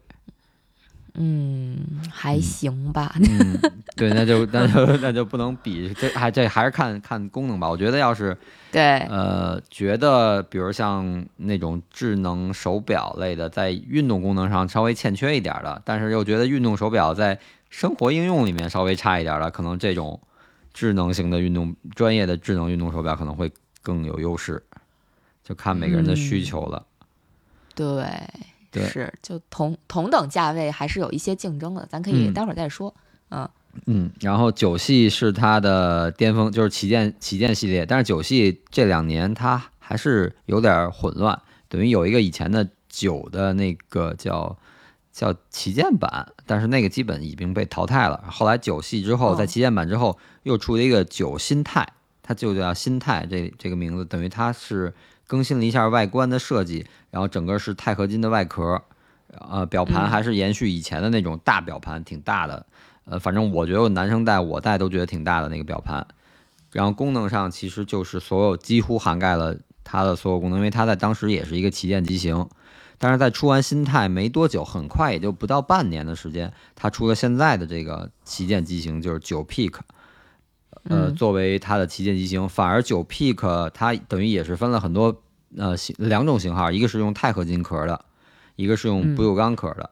嗯，还行吧，嗯，对，那就那就那就不能比，这还这还是看看功能吧。我觉得要是对，呃，觉得比如像那种智能手表类的，在运动功能上稍微欠缺一点儿的，但是又觉得运动手表在生活应用里面稍微差一点儿的，可能这种智能型的运动专业的智能运动手表可能会更有优势，就看每个人的需嗯求了。对，对是，就同同等价位还是有一些竞争的，咱可以嗯待会儿再说。嗯，然后九系是它的巅峰，就是旗舰旗舰系列，但是九系这两年它还是有点混乱，等于有一个以前的九的那个叫叫旗舰版，但是那个基本已经被淘汰了。后来九系之后，哦在旗舰版之后又出了一个九新泰，它就叫新泰这这个名字，等于它是更新了一下外观的设计，然后整个是钛合金的外壳，呃，表盘嗯。还是延续以前的那种大表盘，挺大的。呃，反正我觉得男生戴我戴都觉得挺大的那个表盘，然后功能上其实就是所有几乎涵盖了它的所有功能，因为它在当时也是一个旗舰机型，但是在出完新泰没多久，很快也就不到半年的时间，它出了现在的这个旗舰机型，就是九 Peak，呃，嗯作为它的旗舰机型，反而九 Peak 它等于也是分了很多呃型两种型号，一个是用钛合金壳的，一个是用嗯不锈钢壳的。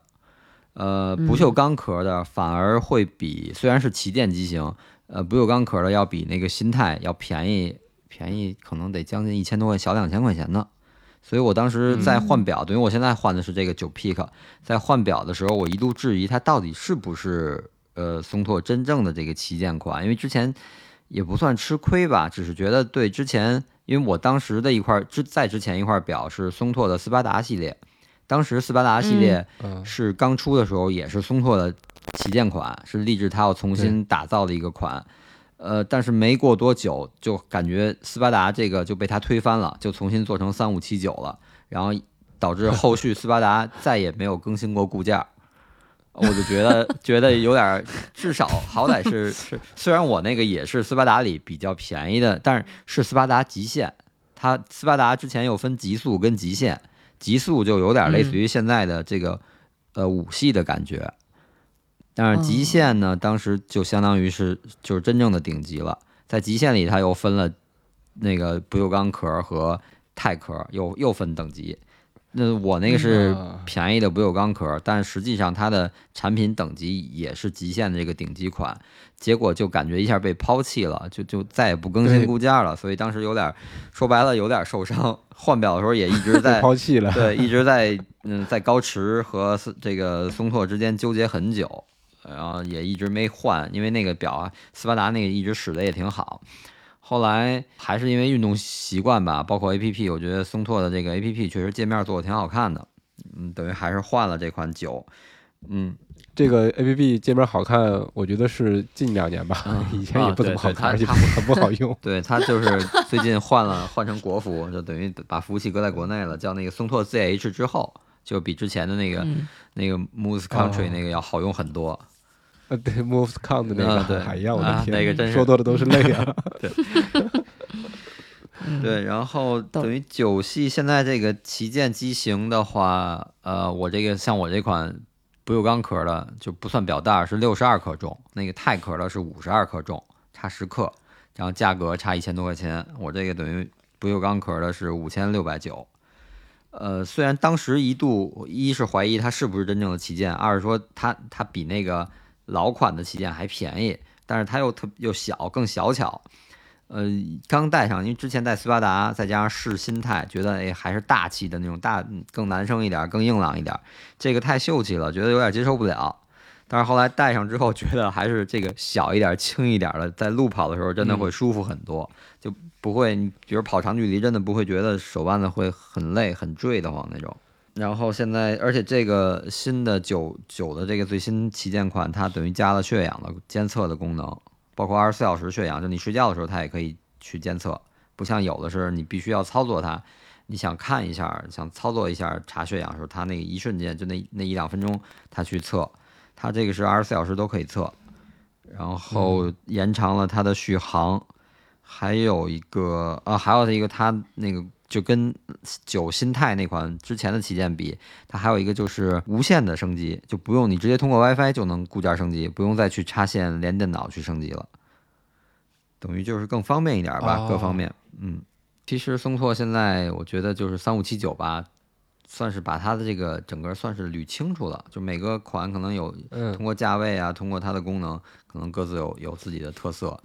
呃，嗯不锈钢壳的反而会比虽然是旗舰机型，呃，不锈钢壳的要比那个新泰要便宜，便宜可能得将近一千多块，小两千块钱呢。所以我当时在换表，等于我现在换的是这个九 Peak，在换表的时候，我一度质疑它到底是不是呃松拓真正的这个旗舰款，因为之前也不算吃亏吧，只是觉得对之前，因为我当时的一块之在之前一块表是松拓的斯巴达系列，当时斯巴达系列嗯，是刚出的时候也是松拓的旗舰款，是立志它要重新打造的一个款。呃，但是没过多久，就感觉斯巴达这个就被它推翻了，就重新做成三五七九了，然后导致后续斯巴达再也没有更新过固件。我就觉得觉得有点，至少好歹是是，虽然我那个也是斯巴达里比较便宜的，但是是斯巴达极限。它斯巴达之前又分极速跟极限，极速就有点类似于现在的这个、呃五系的感觉，但是极限呢，当时就相当于是就是真正的顶级了。在极限里，它又分了那个不锈钢壳和钛壳，又又分等级。那我那个是啊便宜的不锈钢壳，但实际上它的产品等级也是极限的这个顶级款，结果就感觉一下被抛弃了，就就再也不更新对固件了，所以当时有点说白了有点受伤。换表的时候也一直在 抛弃了。对，一直在嗯在高驰和这个松拓之间纠结很久，然后也一直没换，因为那个表啊，斯巴达那个一直使的也挺好。后来还是因为运动习惯吧，包括 A P P，我觉得松拓的这个 A P P 确实界面做的挺好看的，嗯，等于还是换了这款九，嗯，这个 A P P 界面好看，我觉得是近两年吧，嗯 以前也不怎么好看，啊对对而且很不好 用。对，它就是最近换了换成国服，就等于把服务器搁在国内了，叫那个松拓 Z H 之后，就比之前的那个、嗯那个 Moose Country 哦那个要好用很多。呃，对，Moves Count 的那啊对个，哎呀，我啊的天，那个真是说多了都是泪啊。对对，然后等于九系现在这个旗舰机型的话，呃，我这个像我这款不锈钢壳的就不算表带儿，是六十二克重，那个钛壳的是五十二克重，差十克，然后价格差一千多块钱。我这个等于不锈钢壳的是五千六百九。呃，虽然当时一度一是怀疑它是不是真正的旗舰，二是说它它比那个老款的旗舰还便宜，但是它又特又小，更小巧。呃，刚戴上，因为之前戴斯巴达，再加上试心态，觉得哎还是大气的那种大，更男生一点，更硬朗一点。这个太秀气了，觉得有点接受不了。但是后来戴上之后，觉得还是这个小一点、轻一点的，在路跑的时候真的会舒服很多，就不会，你比如跑长距离，真的不会觉得手腕子会很累、很坠得慌那种。然后现在，而且这个新的九九的这个最新旗舰款，它等于加了血氧的监测的功能，包括二十四小时血氧，就你睡觉的时候它也可以去监测，不像有的是你必须要操作它，你想看一下，想操作一下查血氧的时候，它那个一瞬间就那那一两分钟它去测，它这个是二十四小时都可以测，然后延长了它的续航，还有一个啊，还有一个它那个就跟九新泰那款之前的旗舰比，它还有一个就是无线的升级，就不用你直接通过 WiFi 就能固件升级，不用再去插线连电脑去升级了，等于就是更方便一点吧，哦各方面，嗯。其实松拓现在我觉得就是三五七九吧，算是把它的这个整个算是捋清楚了，就每个款可能有嗯通过价位啊，通过它的功能，可能各自有有自己的特色，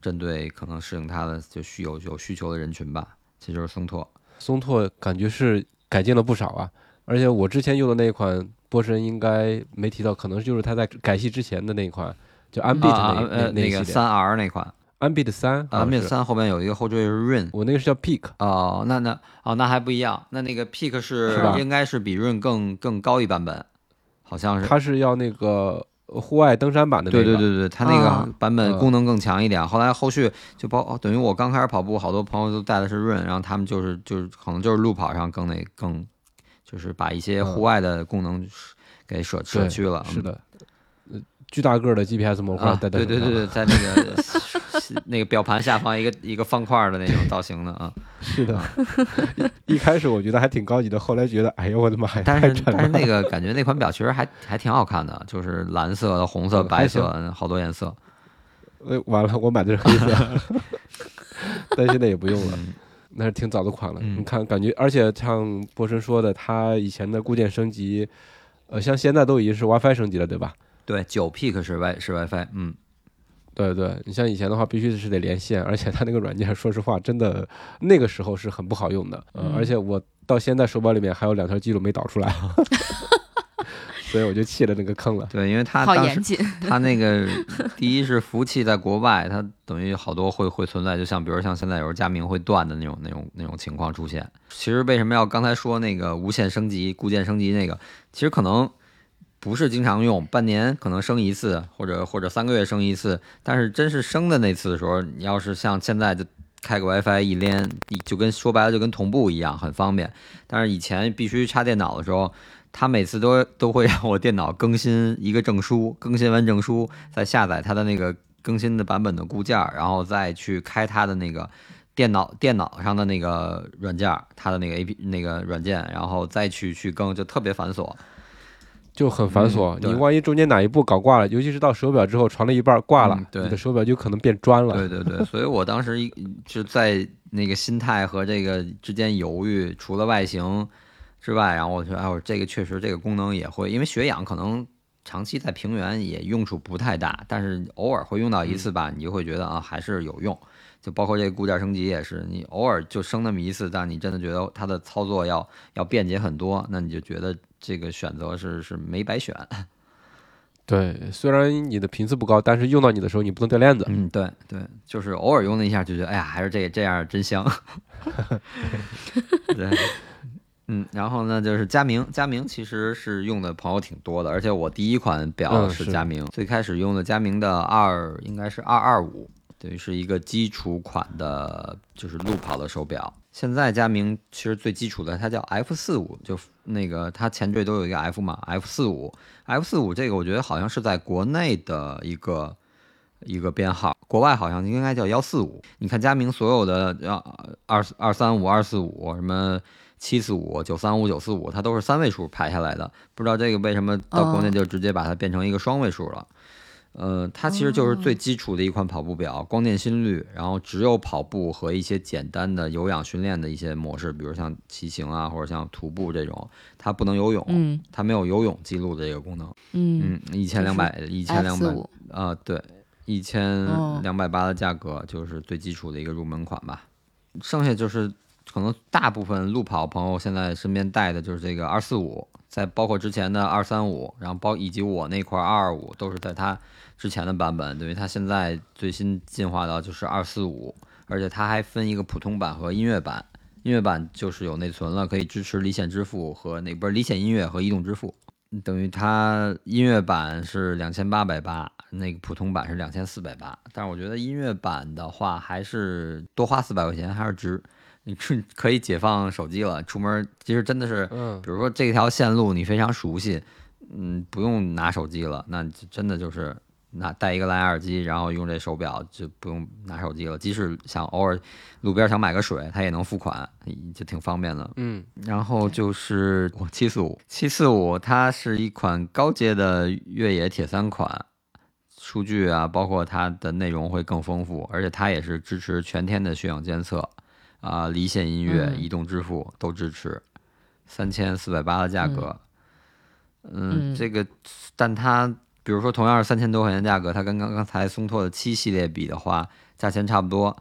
针对可能适应它的就需有有需求的人群吧。这就是松拓，松拓感觉是改进了不少啊，而且我之前用的那一款波神应该没提到，可能就是它在改系之前的那款就 Ambit 啊那、呃那那个三 R 那款，Ambit 三啊，Mate 三后面有一个后缀是 Rain。我那个是叫 Peak，哦，那那哦，那还不一样。那那个 Peak 是是应该是比 Rain 更更高一版本，好像是。它是要那个户外登山版的那个，对对对对，它那啊个版本嗯功能更强一点。后来后续就包哦等于我刚开始跑步，好多朋友都带的是润，然后他们就是就是可能就是路跑上更那更，就是把一些户外的功能给舍舍去了。嗯是的，呃巨大个儿的 GPS 模块啊，戴在手上对对对对，在那个那个表盘下方一个一个方块的那种造型的啊。是的。一一开始我觉得还挺高级的，后来觉得，哎呦我的妈呀，但是。但是那个感觉那款表其实还还挺好看的，就是蓝色、红色、白色，好多颜色。呃，完了，我买的是黑色，但现在也不用了。嗯那是挺早的款了。嗯你看，感觉而且像波神说的，它以前的固件升级，呃，像现在都已经是 WiFi 升级了，对吧？对，九 Peak 是 Wi 是 WiFi，嗯，对对，你像以前的话，必须是得连线，而且它那个软件，说实话，真的那个时候是很不好用的。呃嗯而且我到现在手表里面还有两条记录没导出来，所以我就弃了那个坑了。对，因为它当时好严谨。它那个 第一是服务器在国外，它等于好多会会存在，就像比如像现在有时候佳明会断的那种那种那种情况出现。其实为什么要刚才说那个无线升级、固件升级那个，其实可能不是经常用，半年可能升一次，或者或者三个月升一次。但是真是升的那次的时候，你要是像现在就开个 WiFi 一连，就跟说白了就跟同步一样，很方便。但是以前必须插电脑的时候，他每次都都会让我电脑更新一个证书，更新完证书再下载它的那个更新的版本的固件，然后再去开它的那个电脑电脑上的那个软件儿，它的那个 A P 那个软件，然后再去去更，就特别繁琐。就很繁琐。嗯你万一中间哪一步搞挂了，尤其是到手表之后传了一半挂了，嗯对你的手表就可能变砖了。对对对，所以我当时一就在那个心态和这个之间犹豫，除了外形，之外，然后我觉得哎，我这个确实这个功能也会，因为血氧可能长期在平原也用处不太大，但是偶尔会用到一次吧，你就会觉得啊还是有用。就包括这个固件升级也是，你偶尔就升那么一次，但你真的觉得它的操作要要便捷很多，那你就觉得这个选择是是没白选。对，虽然你的频次不高，但是用到你的时候你不能掉链子。嗯，对对，就是偶尔用了一下就觉得，哎呀，还是这这样真香。对，嗯，然后呢，就是佳明，佳明其实是用的朋友挺多的，而且我第一款表是佳明，最开始用的佳明的二应该是二二五，等于是一个基础款的，就是路跑的手表。现在佳明其实最基础的它叫 F 四五，就那个它前缀都有一个 F 嘛，F 四五，F 四五这个我觉得好像是在国内的一个一个编号，国外好像应该叫幺四五。你看佳明所有的呃二二三五、二四五什么。七四五、九三五、九四五，它都是三位数排下来的，不知道这个为什么到国内哦就直接把它变成一个双位数了。呃，它其实就是最基础的一款跑步表，光电心率，然后只有跑步和一些简单的有氧训练的一些模式，比如像骑行啊，或者像徒步这种，它不能游泳，嗯它没有游泳记录的这个功能。嗯嗯，一千两百，一千两百 F45 啊，对，一千哦两百八的价格就是最基础的一个入门款吧。剩下就是可能大部分路跑朋友现在身边带的就是这个二四五，在包括之前的二三五，然后包以及我那块二二五都是在它之前的版本，等于它现在最新进化到就是二四五，而且它还分一个普通版和音乐版。音乐版就是有内存了，可以支持离线支付和那不是离线音乐和移动支付。等于它音乐版是两千八百八，那个普通版是两千四百八。但是我觉得音乐版的话，还是多花四百块钱还是值。你可可以解放手机了，出门其实真的是，嗯，比如说这条线路你非常熟悉，嗯，不用拿手机了，那就真的就是拿带一个蓝牙耳机，然后用这手表就不用拿手机了。即使想偶尔路边想买个水，它也能付款，就挺方便的。嗯，然后就是我七四五，七四五它是一款高阶的越野铁三款，数据啊，包括它的内容会更丰富，而且它也是支持全天的血氧监测啊、离线音乐、嗯移动支付都支持，三千四百八的价格。嗯，嗯这个，但它比如说同样是三千多块钱价格，它跟刚刚才松拓的七系列比的话，价钱差不多。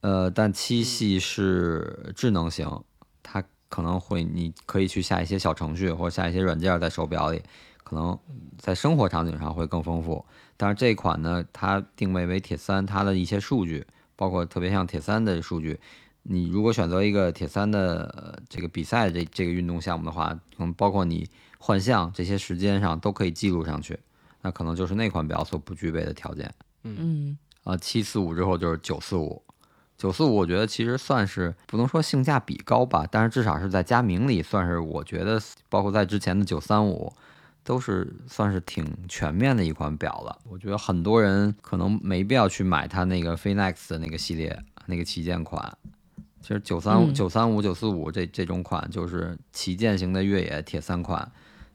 呃，但七系是智能型，它可能会你可以去下一些小程序或者下一些软件在手表里，可能在生活场景上会更丰富。但是这款呢，它定位为铁三，它的一些数据，包括特别像铁三的数据，你如果选择一个铁三的、呃、这个比赛这这个运动项目的话，可能包括你换项这些时间上都可以记录上去，那可能就是那款表所不具备的条件。嗯啊，七四五之后就是九四五，九四五我觉得其实算是不能说性价比高吧，但是至少是在佳明里算是我觉得，包括在之前的九三五，都是算是挺全面的一款表了。我觉得很多人可能没必要去买它那个 Phoenix 的那个系列那个旗舰款。其实九三五、嗯九三五、九四五这这种款就是旗舰型的越野铁三款，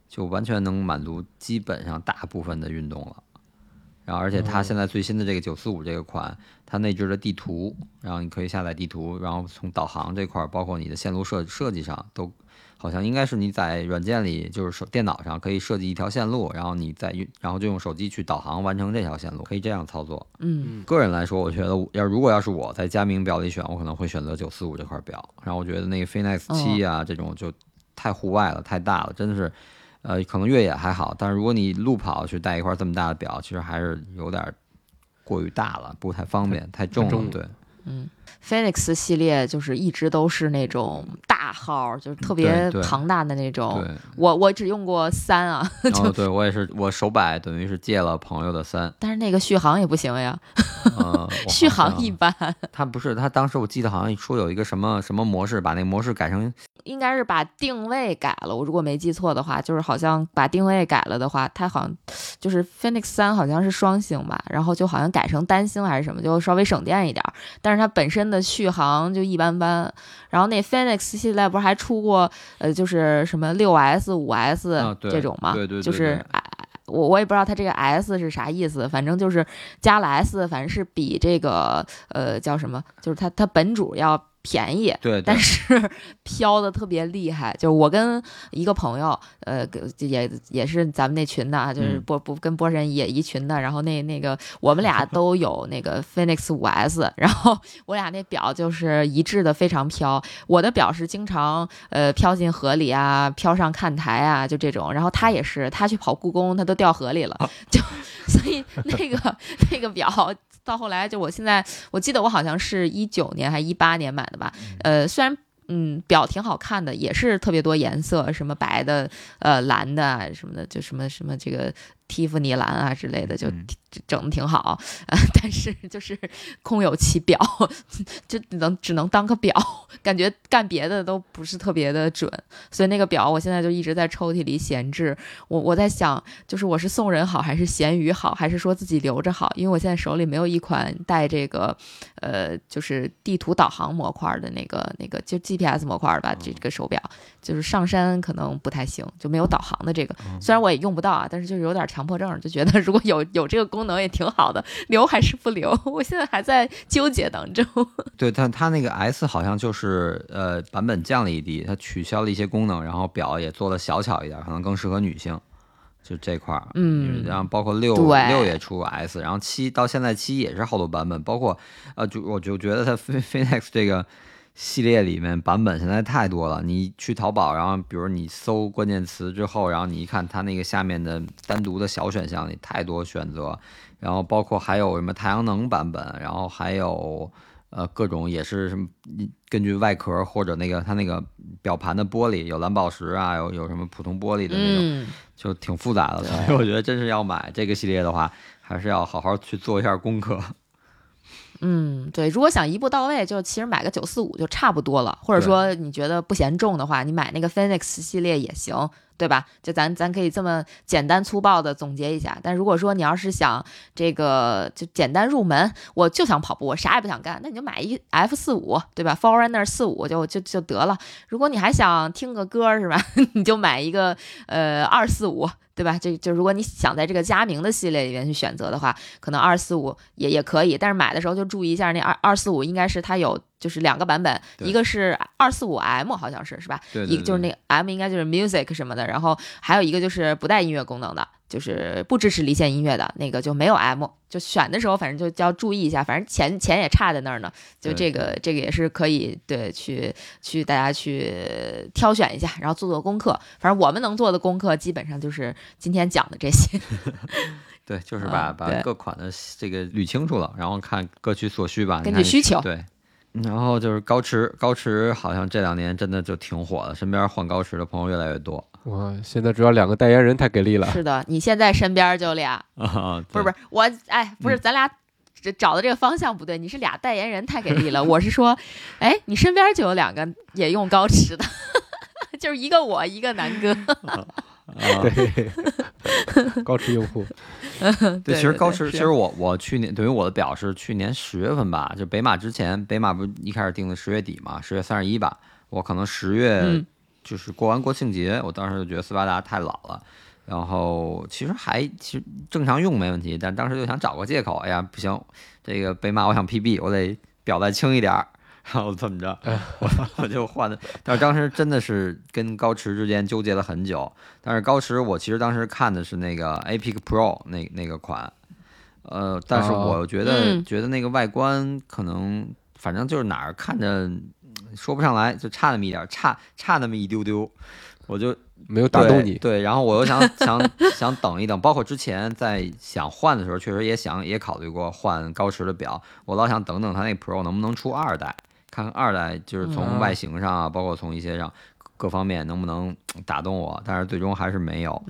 就完全能满足基本上大部分的运动了。然后，而且它现在最新的这个九四五这个款，它内置了地图，然后你可以下载地图，然后从导航这块儿，包括你的线路设设计上，都好像应该是你在软件里，就是手电脑上可以设计一条线路，然后你再用，然后就用手机去导航完成这条线路，可以这样操作。嗯个人来说，我觉得要如果要是我在佳明表里选，我可能会选择九四五这块表。然后我觉得那个 Phoenix 七啊、这种就太户外了，太大了，真的是，呃，可能越野还好，但是如果你路跑去带一块这么大的表，其实还是有点过于大了，不太方便，太重了。重了对，嗯，Phoenix 系列就是一直都是那种大号，就是特别庞大的那种。我我只用过三啊，然后对我也是，我手摆等于是借了朋友的三，但是那个续航也不行呀，呃，续航一般。他不是他当时我记得好像说有一个什么什么模式，把那个模式改成应该是把定位改了，我如果没记错的话，就是好像把定位改了的话，它好像就是 Phoenix 三好像是双星吧，然后就好像改成单星还是什么，就稍微省电一点儿，但是它本身的续航就一般般。然后那 Phoenix 系列不是还出过呃，就是什么六 S、五 S 这种嘛？对对对就是我我也不知道它这个 S 是啥意思，反正就是加了 S，反正是比这个呃叫什么，就是它它本主要便宜，对，对但是 飘的特别厉害。就是我跟一个朋友，呃，也也是咱们那群的啊，就是嗯波波跟波神也一群的。然后那那个我们俩 都有那个 Phoenix 五 S，然后我俩那表就是一致的非常飘。我的表是经常呃飘进河里啊，飘上看台啊，就这种。然后他也是，他去跑故宫，他都掉河里了，就所以那个那个表。到后来，就我现在，我记得我好像是一九年还一八年买的吧，呃，虽然嗯表挺好看的，也是特别多颜色，什么白的、呃蓝的啊什么的，就什么什么这个蒂芙尼蓝啊之类的，就整的挺好，呃，但是就是空有其表，就只能只能当个表，感觉干别的都不是特别的准，所以那个表我现在就一直在抽屉里闲置。我我在想，就是我是送人好，还是闲鱼好，还是说自己留着好？因为我现在手里没有一款带这个，呃，就是地图导航模块的那个那个就 GPS 模块吧，这个手表就是上山可能不太行，就没有导航的这个。虽然我也用不到啊，但是就是有点强迫症，就觉得如果有有这个功能也挺好的，留还是不留？我现在还在纠结当中。对，但它那个 S 好像就是呃版本降了一低，它取消了一些功能，然后表也做的小巧一点，可能更适合女性，就这块儿。嗯然后包括六对六也出过 S，然后七到现在七也是好多版本，包括呃就我就觉得它 Ph- Phoenix 这个系列里面版本现在太多了。你去淘宝，然后比如你搜关键词之后，然后你一看它那个下面的单独的小选项里太多选择，然后包括还有什么太阳能版本，然后还有呃各种也是什么根据外壳或者那个它那个表盘的玻璃有蓝宝石啊，有有什么普通玻璃的那种，嗯，就挺复杂的。所以我觉得真是要买这个系列的话，还是要好好去做一下功课。嗯，对，如果想一步到位，就其实买个九四五就差不多了，或者说你觉得不嫌重的话，你买那个 Phoenix 系列也行，对吧？就咱咱可以这么简单粗暴的总结一下。但如果说你要是想这个就简单入门，我就想跑步，我啥也不想干，那你就买一 F 四五，对吧？Forerunner 四五就就就得了。如果你还想听个歌是吧，你就买一个呃二四五。对吧？这就如果你想在这个佳明的系列里面去选择的话，可能二四五也也可以，但是买的时候就注意一下，那二二四五应该是它有就是两个版本，一个是二四五 M 好像是是吧？对一个就是那个 M 应该就是 music 什么的，然后还有一个就是不带音乐功能的，就是不支持离线音乐的那个就没有 M，就选的时候反正就就要注意一下，反正钱钱也差在那儿呢，就这个这个也是可以对去去大家去挑选一下，然后做做功课。反正我们能做的功课基本上就是今天讲的这些。对，就是把、嗯把各款的这个捋清楚了，然后看各取所需吧，根据需求对。然后就是高驰，高驰好像这两年真的就挺火的，身边换高驰的朋友越来越多哇，现在主要两个代言人太给力了。是的，你现在身边就俩，啊，不是不是我，哎，不是咱俩。这找的这个方向不对，你是俩代言人太给力了。我是说，哎，你身边就有两个也用高驰的，就是一个我，一个南哥。啊，对，高驰用户，对，其实高驰，其实我我去年等于我的表是去年十月份吧，就北马之前，北马不是一开始定的十月底嘛，十月三十一吧，我可能十月嗯就是过完国庆节，我当时就觉得斯巴达太老了。然后其实还其实正常用没问题，但当时就想找个借口，哎呀不行，这个被骂我想 PB，我得表再轻一点儿，然后怎么着，我我就换的。但是当时真的是跟高驰之间纠结了很久。但是高驰我其实当时看的是那个 Apic Pro 那那个款，呃，但是哦我觉得、嗯觉得那个外观可能反正就是哪儿看着嗯说不上来，就差那么一点儿，差差那么一丢丢，我就没有打动你。对对，然后我又想 想想等一等，包括之前在想换的时候，确实也想也考虑过换高驰的表，我老想等等它那 Pro 能不能出二代，看看二代就是从嗯外形上啊，包括从一些上各方面能不能打动我，但是最终还是没有。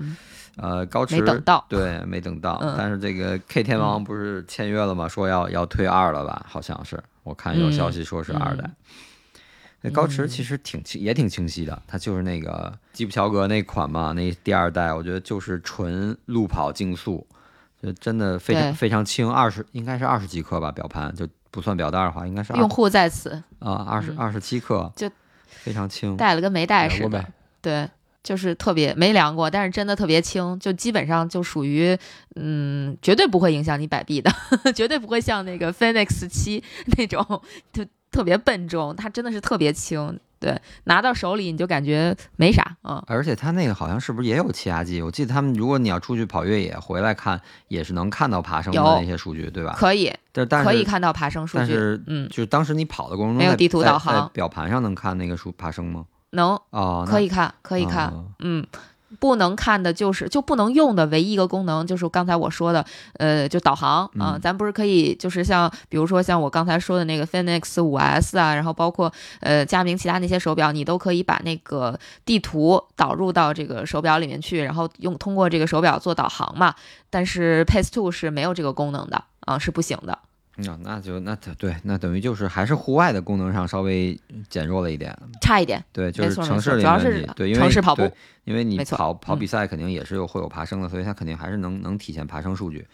呃，高驰没等到对，没等到。嗯但是这个 K 天王不是签约了吗？说要要推二了吧？好像是，我看有消息说是二代。嗯那高驰其实挺清，也挺清晰的，它就是那个吉普乔格那款嘛，那第二代，我觉得就是纯路跑竞速，就真的非常非常轻，二十应该是二十几克吧，表盘就不算表带的话，应该是二用户在此啊二十嗯二十七克，就非常轻。带了跟没带似的？对，就是特别没量过，但是真的特别轻，就基本上就属于，嗯，绝对不会影响你摆臂的，绝对不会像那个 Phoenix 七 那种，就特别笨重，它真的是特别轻。对，拿到手里你就感觉没啥，嗯，而且它那个好像是不是也有气压计？我记得他们如果你要出去跑越野回来看，也是能看到爬升的那些数据，对吧？可以但但是可以看到爬升数据，但是嗯，就是当时你跑的过程中，没有地图导航在表盘上能看那个数爬升吗？能哦，可以看，可以看，哦嗯。不能看的就是就不能用的唯一一个功能就是刚才我说的，呃，就导航啊、嗯咱不是可以就是像比如说像我刚才说的那个 Phoenix 五 S 啊，然后包括呃佳明其他那些手表，你都可以把那个地图导入到这个手表里面去，然后用通过这个手表做导航嘛。但是 Pace Two 是没有这个功能的啊、是不行的。那那就那对，那等于就是还是户外的功能上稍微减弱了一点。差一点，对，就是城市里没错主。对，因为城市跑步对因为你跑跑嗯比赛肯定也是有会有爬升的，所以它肯定还是能能体现爬升数据。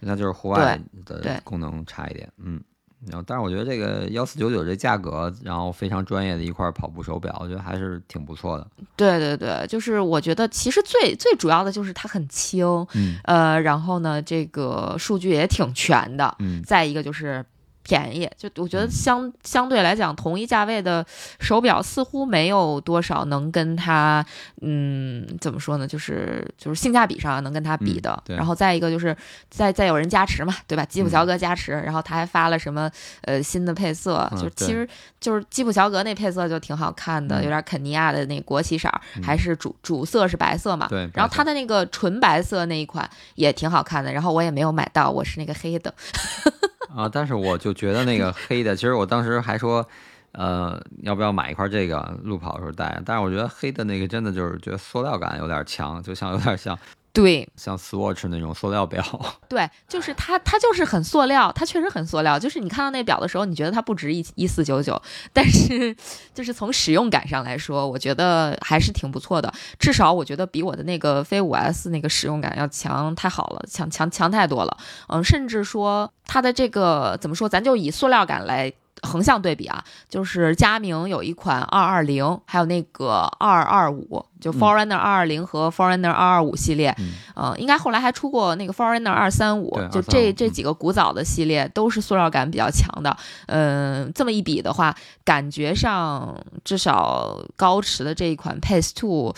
那就是户外的功能差一点，嗯。然后，但是我觉得这个幺四九九这价格，然后非常专业的一块跑步手表，我觉得还是挺不错的。对对对，就是我觉得其实最最主要的就是它很轻，嗯呃，然后呢，这个数据也挺全的。嗯再一个就是便宜，就我觉得相相对来讲，同一价位的手表似乎没有多少能跟它，嗯，怎么说呢？就是就是性价比上能跟它比嗯的。对然后再一个就是再再有人加持嘛，对吧？基普嗯乔格加持，然后他还发了什么呃新的配色，嗯就其实就是基普乔格那配色就挺好看的，嗯有点肯尼亚的那国旗色，嗯还是主主色是白色嘛。对然后白色它的那个纯白色那一款也挺好看的，然后我也没有买到，我是那个黑的。啊，但是我就觉得那个黑的，其实我当时还说，呃，要不要买一块这个路跑的时候戴？但是我觉得黑的那个真的就是觉得塑料感有点强，就像有点像对像 Swatch 那种塑料表。对，就是它，它就是很塑料，它确实很塑料。就是你看到那表的时候，你觉得它不值一一四九九，但是就是从使用感上来说，我觉得还是挺不错的。至少我觉得比我的那个飞五 S 那个使用感要强太好了，强强强太多了。嗯，甚至说它的这个怎么说，咱就以塑料感来。横向对比啊，就是佳明有一款二二零，还有那个二二五，就 Forerunner 二二零和 Forerunner 二二五系列，嗯呃，应该后来还出过那个 Forerunner 二三五，就235嗯这这几个古早的系列都是塑料感比较强的。嗯、这么一比的话，感觉上至少高驰的这一款 Pace Two，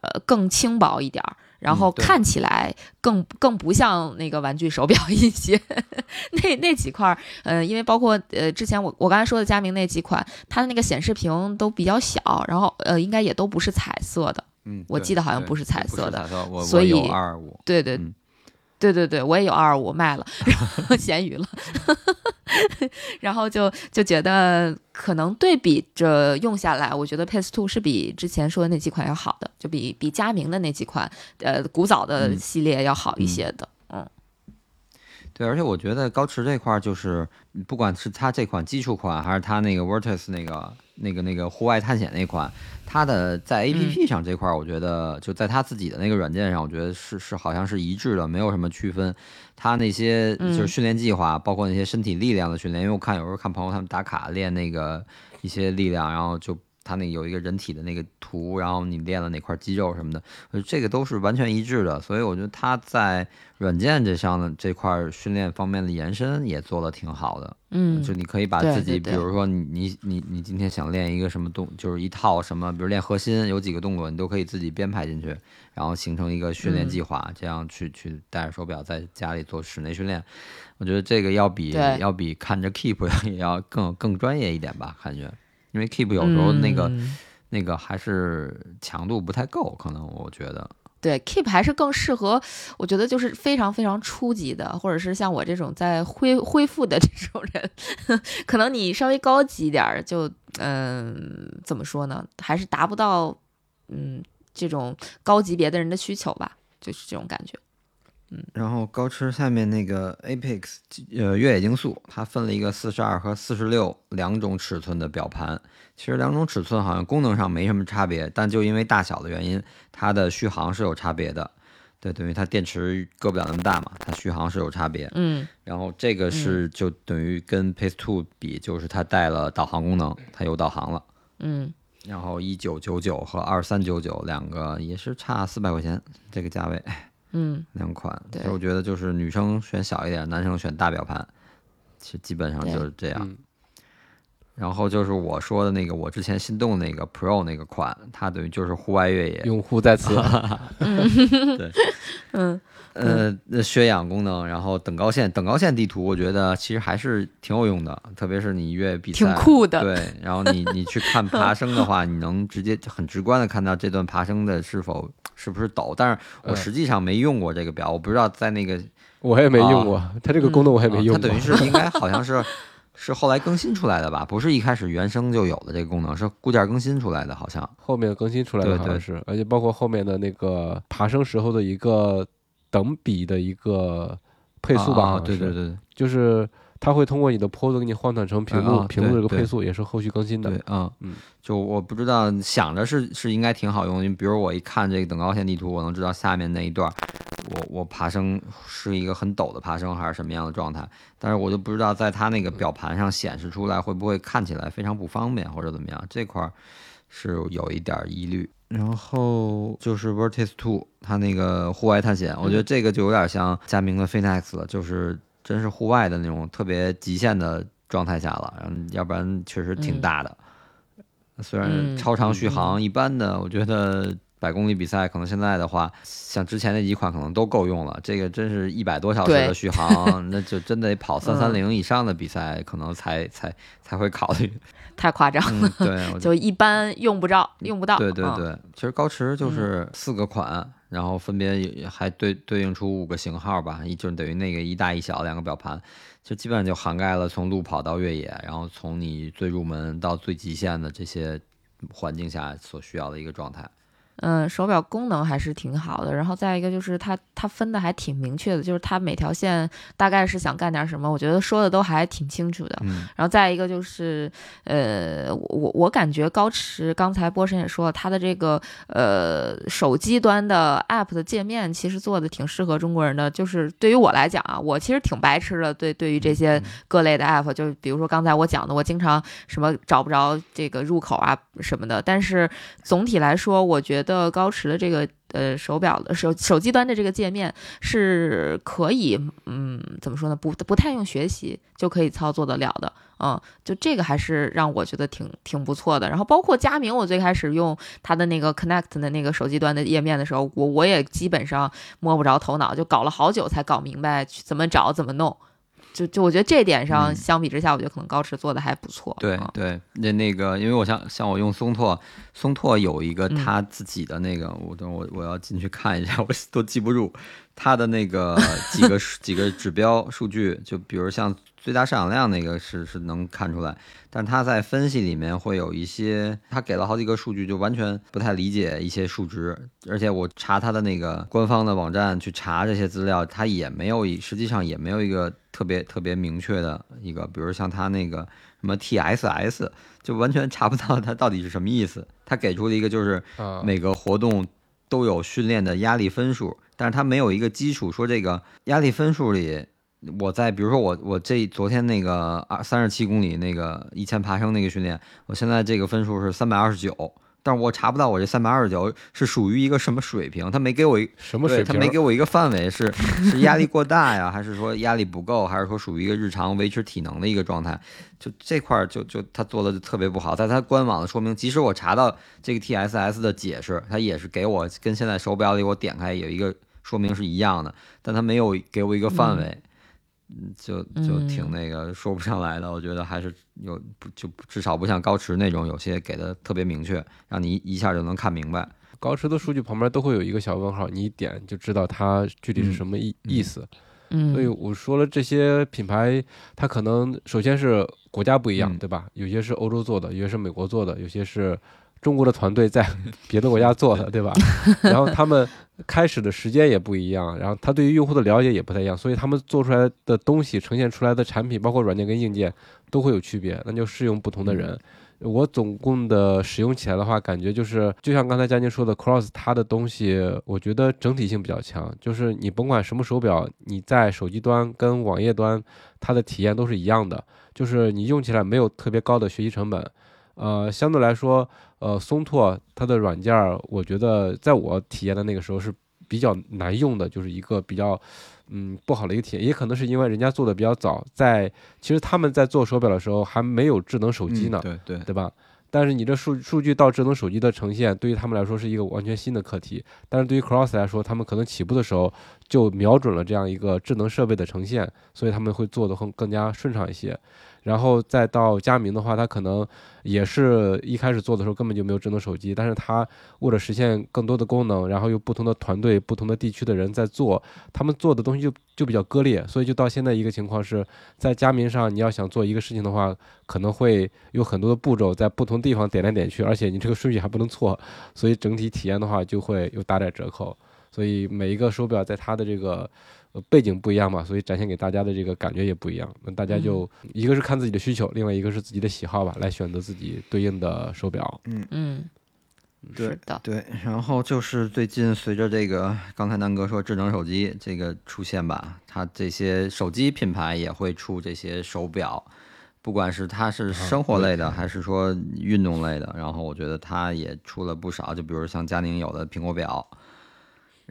呃，更轻薄一点儿。然后看起来更更不像那个玩具手表一些，那那几块儿，呃，因为包括呃之前我我刚才说的佳明那几款，它的那个显示屏都比较小，然后呃应该也都不是彩色的，嗯，我记得好像不是彩色的色，我所以二二五。对对、嗯对对对，我也有二二五卖了，然后闲鱼了，然后就就觉得可能对比着用下来，我觉得 Pace Two 是比之前说的那几款要好的，就比比佳明的那几款呃古早的嗯。系列要好一些的。嗯对，而且我觉得高驰这块儿就是，不管是它这款基础款，还是它那个 Vertus 那个那个那个户外探险那款，它的在 A P P 上这块儿，我觉得就在它自己的那个软件上，我觉得是是好像是一致的，没有什么区分。它那些就是嗯训练计划，包括那些身体力量的训练，因为我看有时候看朋友他们打卡练那个一些力量，然后就他那有一个人体的那个图，然后你练了哪块肌肉什么的，这个都是完全一致的，所以我觉得它在软件这上的这块训练方面的延伸也做得挺好的。嗯就你可以把自己，对对。比如说你你你你今天想练一个什么动，就是一套什么，比如练核心，有几个动作你都可以自己编排进去，然后形成一个训练嗯。计划，这样去去戴着手表在家里做室内训练。我觉得这个要比要比看着 Keep 也要更更专业一点吧，感觉，因为 Keep 有时候那个、嗯那个还是强度不太够，可能我觉得。对，Keep 还是更适合，我觉得就是非常非常初级的，或者是像我这种在恢恢复的 这种人，可能你稍微高级一点儿，就嗯、怎么说呢，还是达不到嗯这种高级别的人的需求吧，就是这种感觉。然后高驰下面那个 Apex 呃越野竞速，它分了一个四十二和四十六两种尺寸的表盘。其实两种尺寸好像功能上没什么差别，但就因为大小的原因，它的续航是有差别的。对，等于它电池搁不了那么大嘛，它续航是有差别。嗯然后这个是就等于跟 Pace Two 比，就是它带了导航功能，它有导航了。嗯然后一九九九和二三九九两个也是差四百块钱这个价位。嗯，两款，其对。实我觉得就是女生选小一点，男生选大表盘，其实基本上就是这样。嗯。然后就是我说的那个，我之前心动那个 Pro 那个款，它等于就是户外越野，用户在此，对。嗯呃，那血氧功能，然后等高线，等高线地图，我觉得其实还是挺有用的，特别是你越野比赛，挺酷的对，然后你你去看爬升的话，你能直接很直观的看到这段爬升的是否是不是陡，但是我嗯实际上没用过这个表，我不知道在那个我也没用过，它这个功能我也没用过。啊它等于是应该 好像是是后来更新出来的吧，不是一开始原生就有的这个功能，是固件更新出来的，好像。后面更新出来的对对好像是，而且包括后面的那个爬升时候的一个等比的一个配速吧，对对对。就是它会通过你的坡度给你换算成屏幕、啊啊屏幕这个配速，也是后续更新的。对，嗯嗯，就我不知道，想着是是应该挺好用的，因为比如我一看这个等高线地图，我能知道下面那一段儿，我我爬升是一个很陡的爬升还是什么样的状态，但是我就不知道在它那个表盘上显示出来会不会看起来非常不方便或者怎么样，这块儿是有一点儿疑虑。然后就是 Vertex Two，它那个户外探险，我觉得这个就有点像佳明的 Phoenix 了，就是真是户外的那种特别极限的状态下了，然后要不然确实挺嗯。大的。虽然嗯超长续航一般的，我觉得百公里比赛可能现在的话，像之前那几款可能都够用了。这个真是一百多小时的续航，那就真得跑三三零以上的比赛，可能才才才会考虑。太夸张了，嗯，对，就一般用不着，用不到。嗯对对对，其实高驰就是四个款，然后分别也还对对应出五个型号吧，一就等于那个一大一小两个表盘，就基本上就涵盖了从路跑到越野，然后从你最入门到最极限的这些环境下所需要的一个状态。嗯，手表功能还是挺好的，然后再一个就是它它分的还挺明确的，就是它每条线大概是想干点什么，我觉得说的都还挺清楚的。嗯然后再一个就是，呃，我我我感觉高驰刚才波神也说了，它的这个呃手机端的 App 的界面其实做的挺适合中国人的。就是对于我来讲啊，我其实挺白痴的，对对于这些各类的 App，就是比如说刚才我讲的，我经常什么找不着这个入口啊什么的。但是总体来说，我觉得的高驰的这个呃手表的手手机端的这个界面是可以，嗯，怎么说呢？不不太用学习就可以操作得了的。嗯，就这个还是让我觉得挺挺不错的。然后包括佳明，我最开始用它的那个 Connect 的那个手机端的页面的时候，我我也基本上摸不着头脑，就搞了好久才搞明白怎么找怎么弄。就就我觉得这点上，嗯。相比之下，我觉得可能高驰做的还不错。对嗯。对，那那个，因为我像像我用松拓，松拓有一个嗯。他自己的那个，我等我我要进去看一下，我都记不住。他的那个 几个数几个指标数据，就比如像最大摄氧量那个是是能看出来，但他在分析里面会有一些，他给了好几个数据，就完全不太理解一些数值，而且我查他的那个官方的网站去查这些资料，他也没有一实际上也没有一个特别特别明确的一个，比如像他那个什么 TSS，就完全查不到它到底是什么意思。他给出了一个就是啊，每个活动都有训练的压力分数，但是他没有一个基础，说这个压力分数里，我在比如说我我这昨天那个二三十七公里那个一千爬升那个训练，我现在这个分数是三百二十九。但是我查不到我这三百二十九是属于一个什么水平，他没给我一他什么水平？没给我一个范围，是是压力过大呀，还是说压力不够，还是说属于一个日常维持体能的一个状态？就这块儿就就他做的就特别不好，在他官网的说明，即使我查到这个 TSS 的解释，他也是给我跟现在手表里我点开有一个说明是一样的，但他没有给我一个范围。嗯，就就挺那个说不上来的，我觉得还是有不就至少不像高驰那种有些给的特别明确，让你一一下就能看明白。高驰的数据旁边都会有一个小问号，你一点就知道它具体是什么意、嗯意思。嗯，所以我说了，这些品牌它可能首先是国家不一样，嗯对吧？有些是欧洲做的，有些是美国做的，有些是中国的团队在 别的国家做的，对吧？然后他们开始的时间也不一样，然后他对于用户的了解也不太一样，所以他们做出来的东西、呈现出来的产品，包括软件跟硬件都会有区别，那就适用不同的人。我总共的使用起来的话，感觉就是就像刚才佳宁说的，Cross 它的东西，我觉得整体性比较强。就是你甭管什么手表，你在手机端跟网页端，它的体验都是一样的，就是你用起来没有特别高的学习成本。呃，相对来说，呃，松拓它的软件儿，我觉得在我体验的那个时候是比较难用的，就是一个比较嗯不好的一个体验，也可能是因为人家做的比较早，在其实他们在做手表的时候还没有智能手机呢，对对，对吧？但是你这数数据到智能手机的呈现，对于他们来说是一个完全新的课题。但是对于 Cross 来说，他们可能起步的时候就瞄准了这样一个智能设备的呈现，所以他们会做的更更加顺畅一些。然后再到佳明的话，它可能也是一开始做的时候根本就没有智能手机，但是它为了实现更多的功能，然后有不同的团队、不同的地区的人在做，他们做的东西就就比较割裂，所以就到现在一个情况是在佳明上，你要想做一个事情的话，可能会有很多的步骤在不同地方点来点去，而且你这个顺序还不能错，所以整体体验的话就会有打点折扣。所以每一个手表在它的这个。呃，背景不一样嘛，所以展现给大家的这个感觉也不一样。那大家就一个是看自己的需求，另外一个是自己的喜好吧，来选择自己对应的手表。嗯嗯，对的，对。然后就是最近随着这个刚才南哥说智能手机这个出现吧，它这些手机品牌也会出这些手表，不管是它是生活类的还是说运动类的，然后我觉得它也出了不少，就比如像佳宁有的苹果表。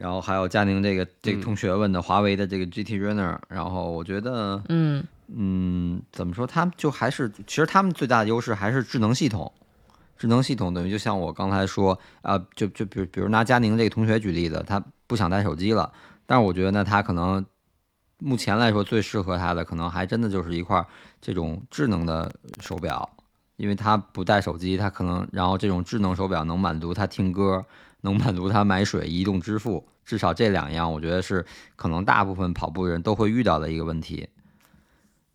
然后还有佳宁这个这个同学问的华为的这个 GT Runner，然后我觉得，嗯。嗯，怎么说，他们就还是其实他们最大的优势还是智能系统，智能系统等于就像我刚才说啊，就就比如比如拿佳宁这个同学举例子，他不想带手机了，但是我觉得呢，他可能目前来说最适合他的可能还真的就是一块这种智能的手表，因为他不带手机，他可能然后这种智能手表能满足他听歌。能满足他买水、移动支付，至少这两样，我觉得是可能大部分跑步人都会遇到的一个问题。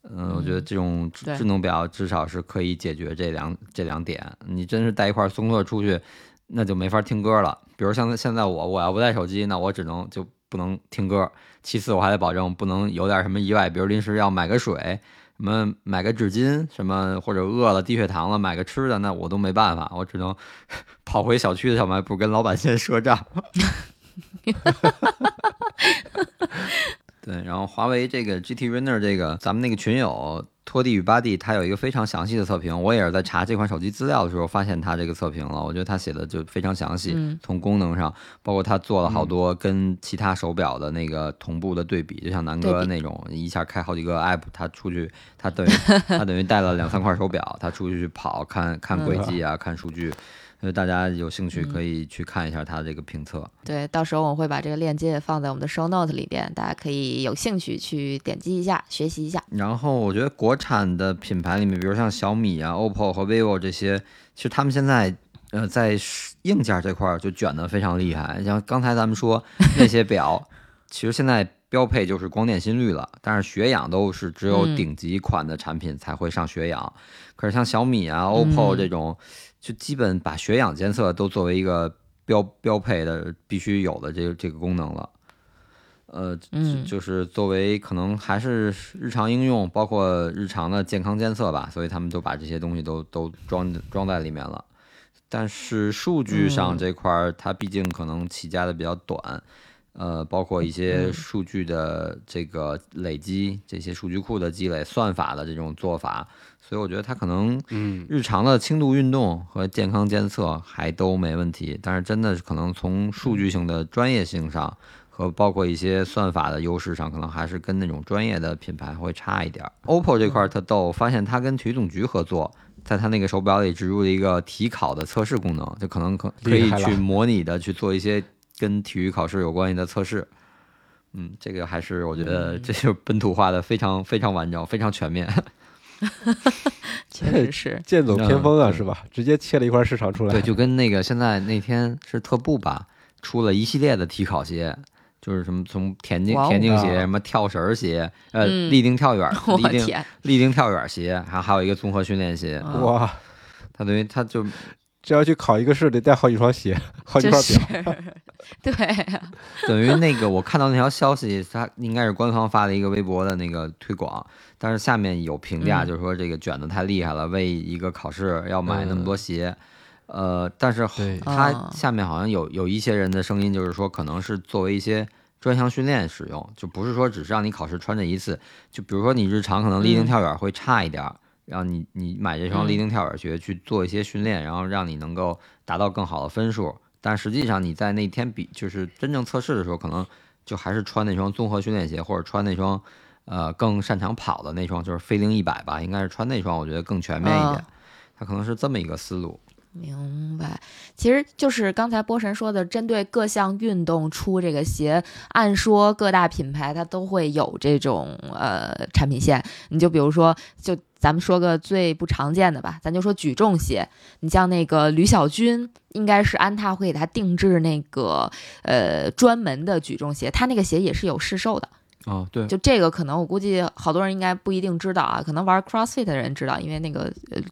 嗯，我觉得这种智能表至少是可以解决这两这两点。你真是带一块松特出去，那就没法听歌了。比如像现在我，我要不带手机，那我只能就不能听歌。其次，我还得保证不能有点什么意外，比如临时要买个水。什么买个纸巾，什么或者饿了低血糖了买个吃的，那我都没办法，我只能 跑回小区的小卖部跟老板先赊账。对，然后华为这个 GT Runner 这个，咱们那个群友。托蒂与巴蒂，他有一个非常详细的测评。我也是在查这款手机资料的时候发现他这个测评了。我觉得他写的就非常详细，从功能上，包括他做了好多跟其他手表的那个同步的对比，就像南哥那种一下开好几个 app，他出去，他等于他等于带了两三块手表，他出去去跑，看看轨迹啊，看数据。所以大家有兴趣可以去看一下它的这个评测。对，到时候我会把这个链接放在我们的 show note 里边，大家可以有兴趣去点击一下，学习一下。然后我觉得国产的品牌里面，比如像小米啊、OPPO 和 vivo 这些，其实他们现在呃在硬件这块儿就卷得非常厉害。像刚才咱们说那些表，其实现在标配就是光电心率了，但是血氧都是只有顶级款的产品才会上血氧。可是像小米啊、OPPO 这种。就基本把血氧监测都作为一个标标配的必须有的这个这个功能了，呃，就是作为可能还是日常应用，包括日常的健康监测吧，所以他们都把这些东西都都装装在里面了。但是数据上这块儿，它毕竟可能起家的比较短，呃，包括一些数据的这个累积，这些数据库的积累，算法的这种做法。所以我觉得它可能，嗯，日常的轻度运动和健康监测还都没问题，但是真的可能从数据性的专业性上和包括一些算法的优势上，可能还是跟那种专业的品牌会差一点。OPPO 这块特逗，发现它跟体育总局合作，在它那个手表里植入了一个体考的测试功能，就可能可可以去模拟的去做一些跟体育考试有关系的测试。嗯，这个还是我觉得这就本土化的非常非常完整，非常全面。确实是 剑走偏锋啊，是吧？直接切了一块市场出来。对，就跟那个现在那天是特步吧，出了一系列的体考鞋，就是什么从田径田径鞋，什么跳绳鞋，呃，立定跳远，立定立定跳远鞋，还还有一个综合训练鞋。哇，他等于他就。这要去考一个试，得带好几双鞋，好几块表。对，等于那个我看到那条消息，它应该是官方发的一个微博的那个推广，但是下面有评价，就是说这个卷的太厉害了，为一个考试要买那么多鞋。呃，但是它下面好像有有一些人的声音，就是说可能是作为一些专项训练使用，就不是说只是让你考试穿这一次。就比如说你日常可能立定跳远会差一点。然后你你买这双立定跳远鞋去做一些训练，然后让你能够达到更好的分数。但实际上你在那天比就是真正测试的时候，可能就还是穿那双综合训练鞋，或者穿那双呃更擅长跑的那双，就是飞凌一百吧，应该是穿那双，我觉得更全面一点。嗯它可能是这么一个思路。明白，其实就是刚才波神说的，针对各项运动出这个鞋，按说各大品牌它都会有这种呃产品线。你就比如说，就咱们说个最不常见的吧，咱就说举重鞋。你像那个吕小军，应该是安踏会给他定制那个呃专门的举重鞋，他那个鞋也是有市售的。哦，对，就这个可能我估计好多人应该不一定知道啊，可能玩 CrossFit 的人知道，因为那个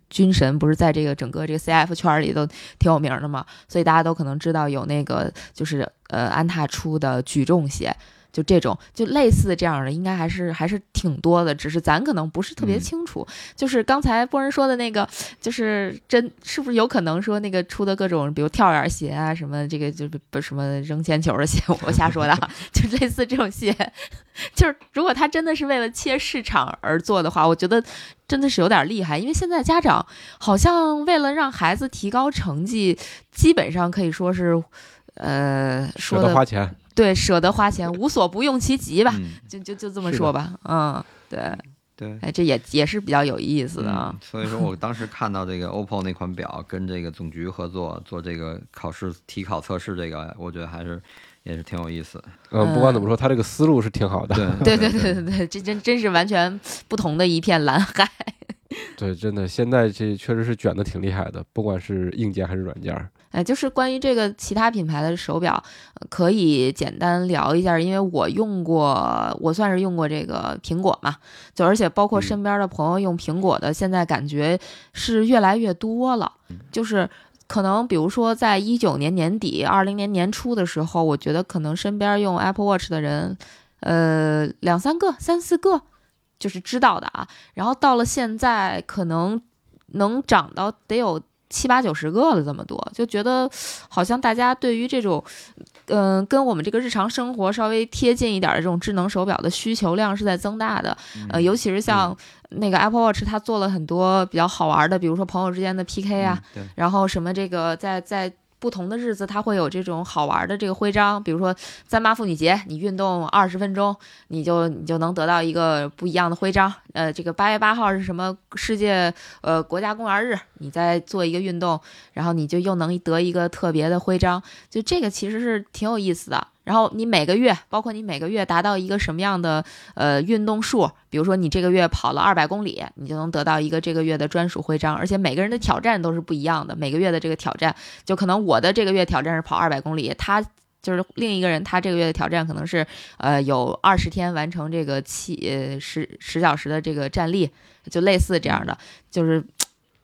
军神不是在这个整个这个 CF 圈里都挺有名的嘛，所以大家都可能知道有那个就是呃安踏出的举重鞋。就这种，就类似这样的，应该还是还是挺多的，只是咱可能不是特别嗯清楚。就是刚才波人说的那个，就是真是不是有可能说那个出的各种，比如跳远鞋啊，什么这个就是不什么扔铅球的鞋，我瞎说的啊，就类似这种鞋，就是如果他真的是为了切市场而做的话，我觉得真的是有点厉害。因为现在家长好像为了让孩子提高成绩，基本上可以说是，呃，舍说的得花钱。对，舍得花钱，无所不用其极吧，嗯，就就就这么说吧。嗯，对，对。哎，这也也是比较有意思的啊嗯。，所以说我当时看到这个 OPPO 那款表跟这个总局合作做这个考试体考测试，这个我觉得还是也是挺有意思。嗯，不管怎么说，他这个思路是挺好的。对对对对对对，这真真是完全不同的一片蓝海。对，真的，现在这确实是卷的挺厉害的，不管是硬件还是软件儿。哎，就是关于这个其他品牌的手表，呃可以简单聊一下，因为我用过，我算是用过这个苹果嘛，就而且包括嗯身边的朋友用苹果的，现在感觉是越来越多了，就是。可能比如说，在一九年年底、二零年年初的时候，我觉得可能身边用 Apple Watch 的人，呃，两三个、三四个，就是知道的啊。然后到了现在，可能能涨到得有七八九十个了，这么多，就觉得好像大家对于这种，嗯、跟我们这个日常生活稍微贴近一点的这种智能手表的需求量是在增大的。呃，尤其是像那个 Apple Watch，它做了很多比较好玩的，比如说朋友之间的 PK 啊，嗯，然后什么这个在在不同的日子，它会有这种好玩的这个徽章，比如说三八妇女节，你运动二十分钟，你就你就能得到一个不一样的徽章。呃，这个八月八号是什么世界呃国家公园日，你再做一个运动，然后你就又能得一个特别的徽章，就这个其实是挺有意思的。然后你每个月，包括你每个月达到一个什么样的呃运动数，比如说你这个月跑了二百公里，你就能得到一个这个月的专属徽章，而且每个人的挑战都是不一样的，每个月的这个挑战，就可能我的这个月挑战是跑二百公里，他就是另一个人，他这个月的挑战可能是呃有二十天完成这个七呃十十小时的这个站立，就类似这样的，就是。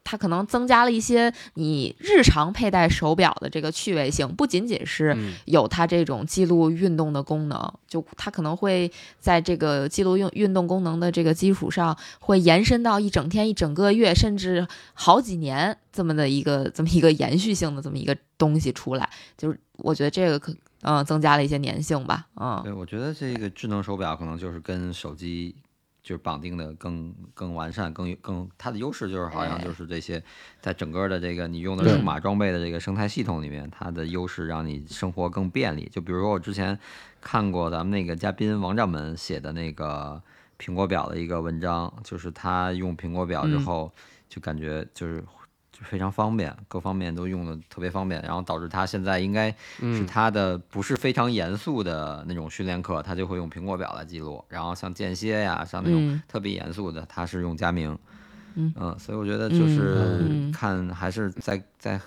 它可能增加了一些你日常佩戴手表的这个趣味性，不仅仅是嗯，有它这种记录运动的功能，就它可能会在这个记录运运动功能的这个基础上，会延伸到一整天、一整个月，甚至好几年这么的一个这么一个延续性的这么一个东西出来。就是我觉得这个可嗯、增加了一些粘性吧，嗯对，我觉得这个智能手表可能就是跟手机就是绑定的更更完善，更更它的优势就是好像就是这些，在整个的这个你用的数码装备的这个生态系统里面，它的优势让你生活更便利。就比如说我之前看过咱们那个嘉宾王掌门写的那个苹果表的一个文章，就是他用苹果表之嗯后，就感觉就是。就非常方便，各方面都用的特别方便，然后导致他现在应该是嗯他的不是非常严肃的那种训练课，他就会用苹果表来记录。然后像间歇呀，像那种嗯特别严肃的，他是用佳明。嗯所以我觉得就是嗯看还是在在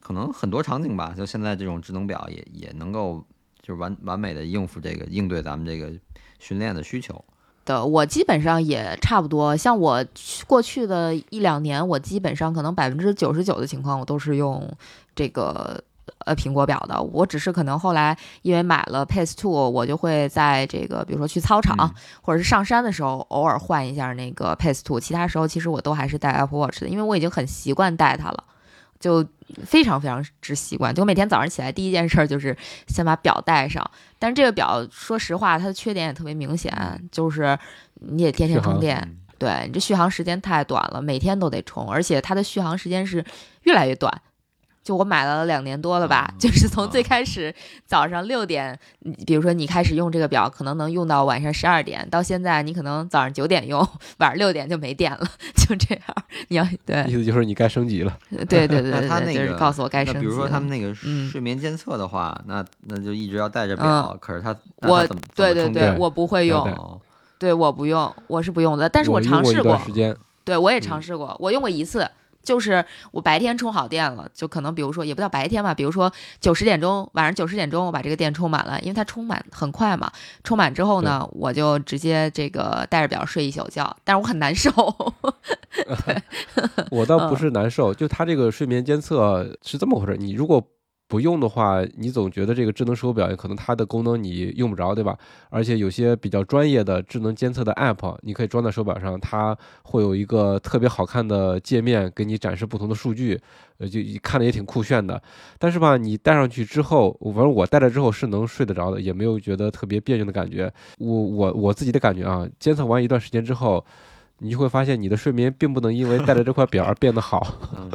可能很多场景吧，就现在这种智能表也也能够就是完完美的应付这个应对咱们这个训练的需求。的，我基本上也差不多。像我去过去的一两年，我基本上可能百分之九十九的情况，我都是用这个呃苹果表的。我只是可能后来因为买了 Pace Two，我就会在这个比如说去操场、嗯或者是上山的时候，偶尔换一下那个 Pace Two。其他时候其实我都还是戴 Apple Watch 的，因为我已经很习惯戴它了。就非常非常之习惯，就我每天早上起来第一件事儿就是先把表带上。但是这个表，说实话，它的缺点也特别明显，就是你得天天充电，嗯对你这续航时间太短了，每天都得充，而且它的续航时间是越来越短。就我买了两年多了吧，就是从最开始早上六点，比如说你开始用这个表，可能能用到晚上十二点，到现在你可能早上九点用，晚上六点就没电了，就这样。你要对意思就是你该升级了。对对对他那个告诉我该升级那比如说他们那个嗯睡眠监测的话，那那就一直要带着表，嗯可是他我怎么对对对，怎么充电我不会用，对我不用，我是不用的，但是我尝试过对我也嗯尝试过，我用过一次。就是我白天充好电了，就可能比如说也不叫白天吧，比如说九十点钟，晚上九十点钟我把这个电充满了，因为它充满很快嘛。充满之后呢，我就直接这个带着表睡一宿觉，但是我很难受。我倒不嗯是难受，就它这个睡眠监测是这么回事。你如果不用的话，你总觉得这个智能手表可能它的功能你用不着，对吧？而且有些比较专业的智能监测的 App，你可以装在手表上，它会有一个特别好看的界面给你展示不同的数据，呃，就看着也挺酷炫的。但是吧，你戴上去之后，反正我戴了之后是能睡得着的，也没有觉得特别别扭的感觉。我我我自己的感觉啊，监测完一段时间之后。你就会发现，你的睡眠并不能因为戴着这块表而变得好，嗯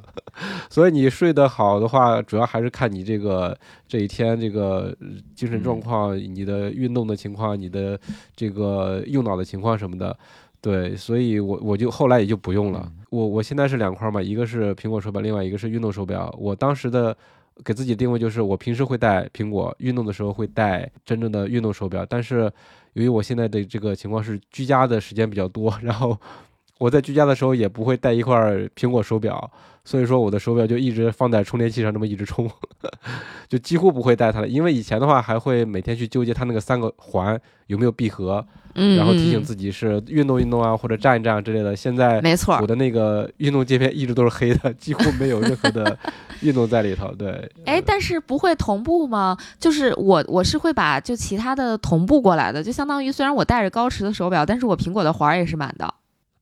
所以你睡得好的话，主要还是看你这个这一天这个呃精神嗯状况、你的运动的情况、你的这个用脑的情况什么的。对，所以我我就后来也就不用了。嗯我我现在是两块嘛，一个是苹果手表，另外一个是运动手表。我当时的给自己定位就是，我平时会戴苹果，运动的时候会戴真正的运动手表。但是由于我现在的这个情况是居家的时间比较多，然后我在居家的时候也不会带一块苹果手表，所以说我的手表就一直放在充电器上，这么一直充，就几乎不会带它了。因为以前的话还会每天去纠结它那个三个环有没有闭合，嗯，然后提醒嗯自己是运动运动啊，或者站一站之类的。现在没错我。的那个运动界面一直都是黑的，几乎没有任何的运动在里头。对，哎，但是不会同步吗？就是我我是会把就其他的同步过来的，就相当于虽然我带着高驰的手表，但是我苹果的环儿也是满的，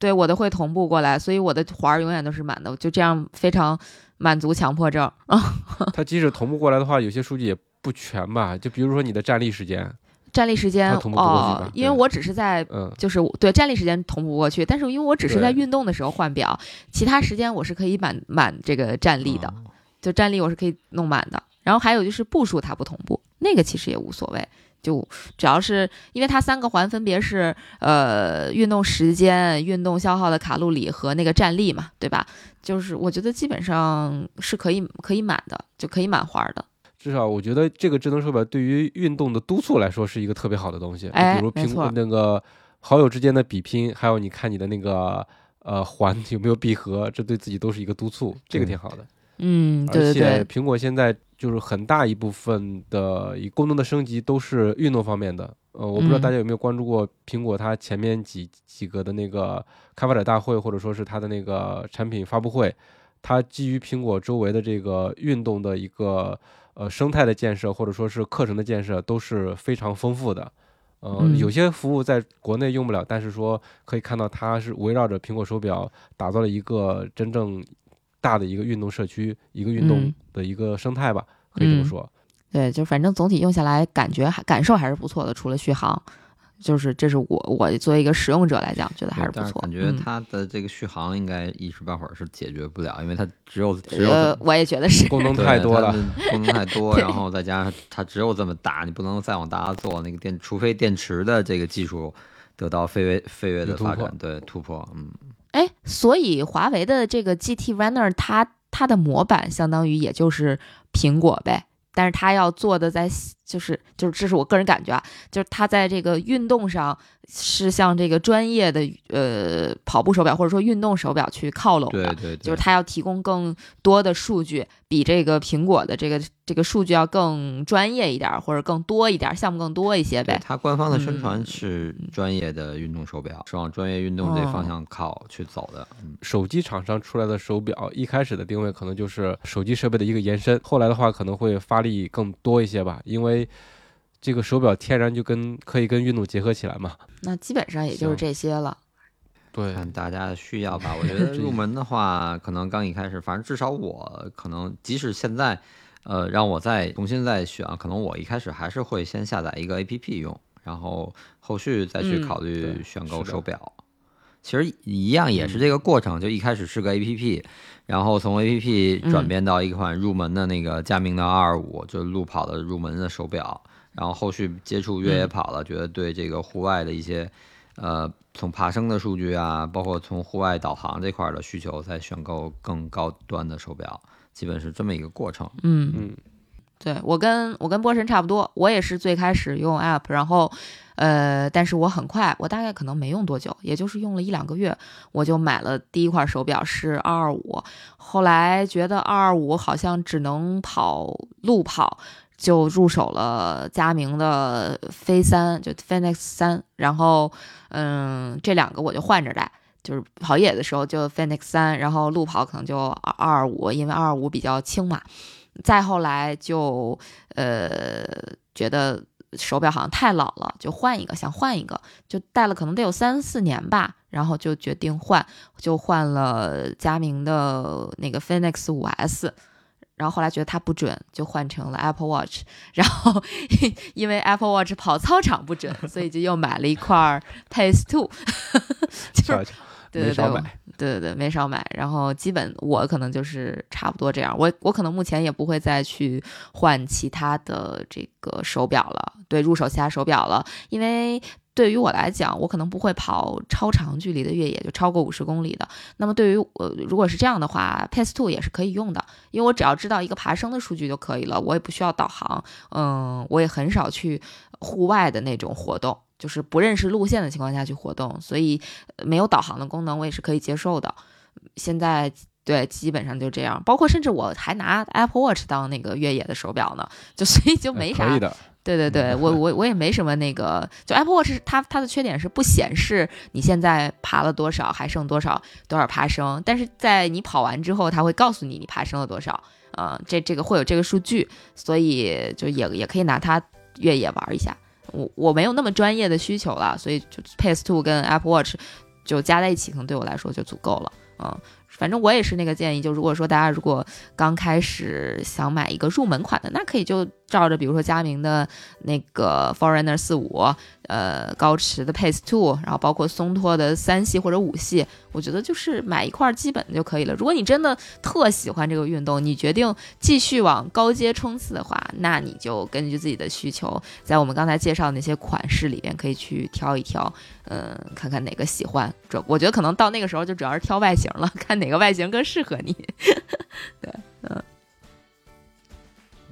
对我的会同步过来，所以我的环儿永远都是满的，就这样非常满足强迫症啊。它即使同步过来的话，有些数据也不全吧。就比如说你的站立时间，站立时间哦，因为我只是在嗯，就是对站立时间同步过去，但是因为我只是在运动的时候换表，其他时间我是可以满满这个站立的，哦就站立我是可以弄满的。然后还有就是步数它不同步，那个其实也无所谓，就只要是因为它三个环分别是呃运动时间、运动消耗的卡路里和那个站立嘛，对吧？就是我觉得基本上是可以可以满的，就可以满环的。至少我觉得这个智能手表对于运动的督促来说是一个特别好的东西。哎比如苹果那个好友之间的比拼，还有你看你的那个呃环有没有闭合，这对自己都是一个督促，这个挺好的。嗯，对而对而，且苹果现在就是很大一部分的一功能的升级都是运动方面的。呃，我不知道嗯大家有没有关注过苹果它前面几几个的那个开发者大会，或者说是它的那个产品发布会，它基于苹果周围的这个运动的一个呃生态的建设，或者说是课程的建设，都是非常丰富的。呃，嗯有些服务在国内用不了，但是说可以看到它是围绕着苹果手表打造了一个真正大的一个运动社区，一个运动嗯的一个生态吧，可以这么嗯说。对，就反正总体用下来，感觉还感受还是不错的。除了续航，就是这是我我作为一个使用者来讲，觉得还是不错。感觉嗯它的这个续航应该一时半会儿是解决不了，因为它只有只有呃，我也觉得是。功能 太多了，功能太多，然后再加上它只有这么大，你不能再往大了做。那个电，除非电池的这个技术得到飞跃飞跃的突破发展，对突破，嗯，哎，所以华为的这个 GT Runner，它它的模板相当于也就是苹果呗，但是它要做的在就是就是这是我个人感觉啊，就是它在这个运动上是向这个专业的呃跑步手表或者说运动手表去靠拢的。对对对，就是它要提供更多的数据，比这个苹果的这个这个数据要更专业一点儿，或者更多一点儿，项目更多一些呗。它官方的宣传嗯是专业的运动手表，是往专业运动这方向靠去走的。嗯，手机厂商出来的手表，一开始的定位可能就是手机设备的一个延伸，后来的话可能会发力更多一些吧，因为这个手表天然就跟可以跟运动结合起来嘛。那基本上也就是这些了。对，看大家的需要吧。我觉 得入门的话，可能刚一开始，反正至少我可能，即使现在，呃，让我再重新再选，可能我一开始还是会先下载一个 APP 用，然后后续再去嗯考虑选购手表。其实一样也是这个过程，就一开始是个 A P P，然后从 A P P 转变到一款入门的那个佳明的二二五，就是路跑的入门的手表，然后后续接触越野跑了，觉得对这个户外的一些呃从爬升的数据啊，包括从户外导航这块的需求，再选购更高端的手表，基本是这么一个过程。嗯嗯，对我跟我跟波神差不多，我也是最开始用 App，然后。呃，但是我很快，我大概可能没用多久，也就是用了一两个月，我就买了第一块手表，是二二五。后来觉得二二五好像只能跑路跑，就入手了佳明的飞三，就 Phoenix 三。然后，嗯，这两个我就换着戴，就是跑野的时候就 Phoenix 三，然后路跑可能就二二五，因为二二五比较轻嘛。再后来就呃觉得。手表好像太老了，就换一个，想换一个，就戴了可能得有三四年吧，然后就决定换，就换了佳明的那个 Phoenix 五 S，然后后来觉得它不准，就换成了 Apple Watch，然后 因为 Apple Watch 跑操场不准，所以就又买了一块 Pace Two，就是对对对。对对对，没少买，然后基本我可能就是差不多这样，我我可能目前也不会再去换其他的这个手表了，对，入手其他手表了，因为对于我来讲，我可能不会跑超长距离的越野，就超过五十公里的。那么对于我，如果是这样的话，Pace Two 也是可以用的，因为我只要知道一个爬升的数据就可以了，我也不需要导航，嗯，我也很少去户外的那种活动。就是不认识路线的情况下去活动，所以没有导航的功能我也是可以接受的。现在对基本上就这样，包括甚至我还拿 Apple Watch 当那个越野的手表呢，就 所以就没啥。可以的。对对对，我我我也没什么那个，就 Apple Watch 它它的缺点是不显示你现在爬了多少，还剩多少多少爬升，但是在你跑完之后，它会告诉你你爬升了多少，啊，这这个会有这个数据，所以就也也可以拿它越野玩一下。我我没有那么专业的需求了，所以就 Pace Two 跟 Apple Watch 就加在一起，可能对我来说就足够了。嗯，反正我也是那个建议，就如果说大家如果刚开始想买一个入门款的，那可以就照着比如说佳明的那个 Foreigner 四五。呃，高驰的 Pace Two，然后包括松拓的三系或者五系，我觉得就是买一块基本的就可以了。如果你真的特喜欢这个运动，你决定继续往高阶冲刺的话，那你就根据自己的需求，在我们刚才介绍的那些款式里边可以去挑一挑，嗯，看看哪个喜欢。这我觉得可能到那个时候就主要是挑外形了，看哪个外形更适合你。对，嗯。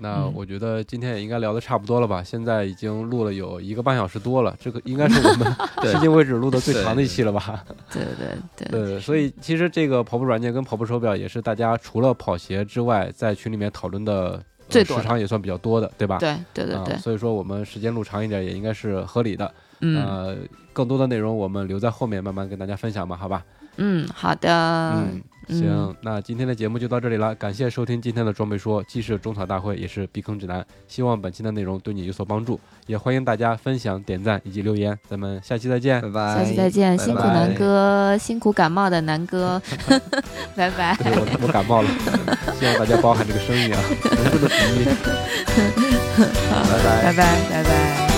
那我觉得今天也应该聊的差不多了吧？现在已经录了有一个半小时多了，这个应该是我们 迄今为止录的最长的一期了吧？对 对对对，所以其实这个跑步软件跟跑步手表也是大家除了跑鞋之外，在群里面讨论的最时长也算比较多的，对吧？对对对对，所以说我们时间录长一点也应该是合理的。嗯，呃，更多的内容我们留在后面慢慢跟大家分享吧，好吧？嗯，好的。嗯。行，那今天的节目就到这里了，感谢收听今天的装备说，既是中草大会，也是避坑指南。希望本期的内容对你有所帮助，也欢迎大家分享、点赞以及留言。咱们下期再见，拜拜。下期再见，辛苦南哥，辛苦感冒的南哥，拜拜。我我感冒了，希望大家包含这个声音啊，能不能好，拜拜，拜拜，拜拜。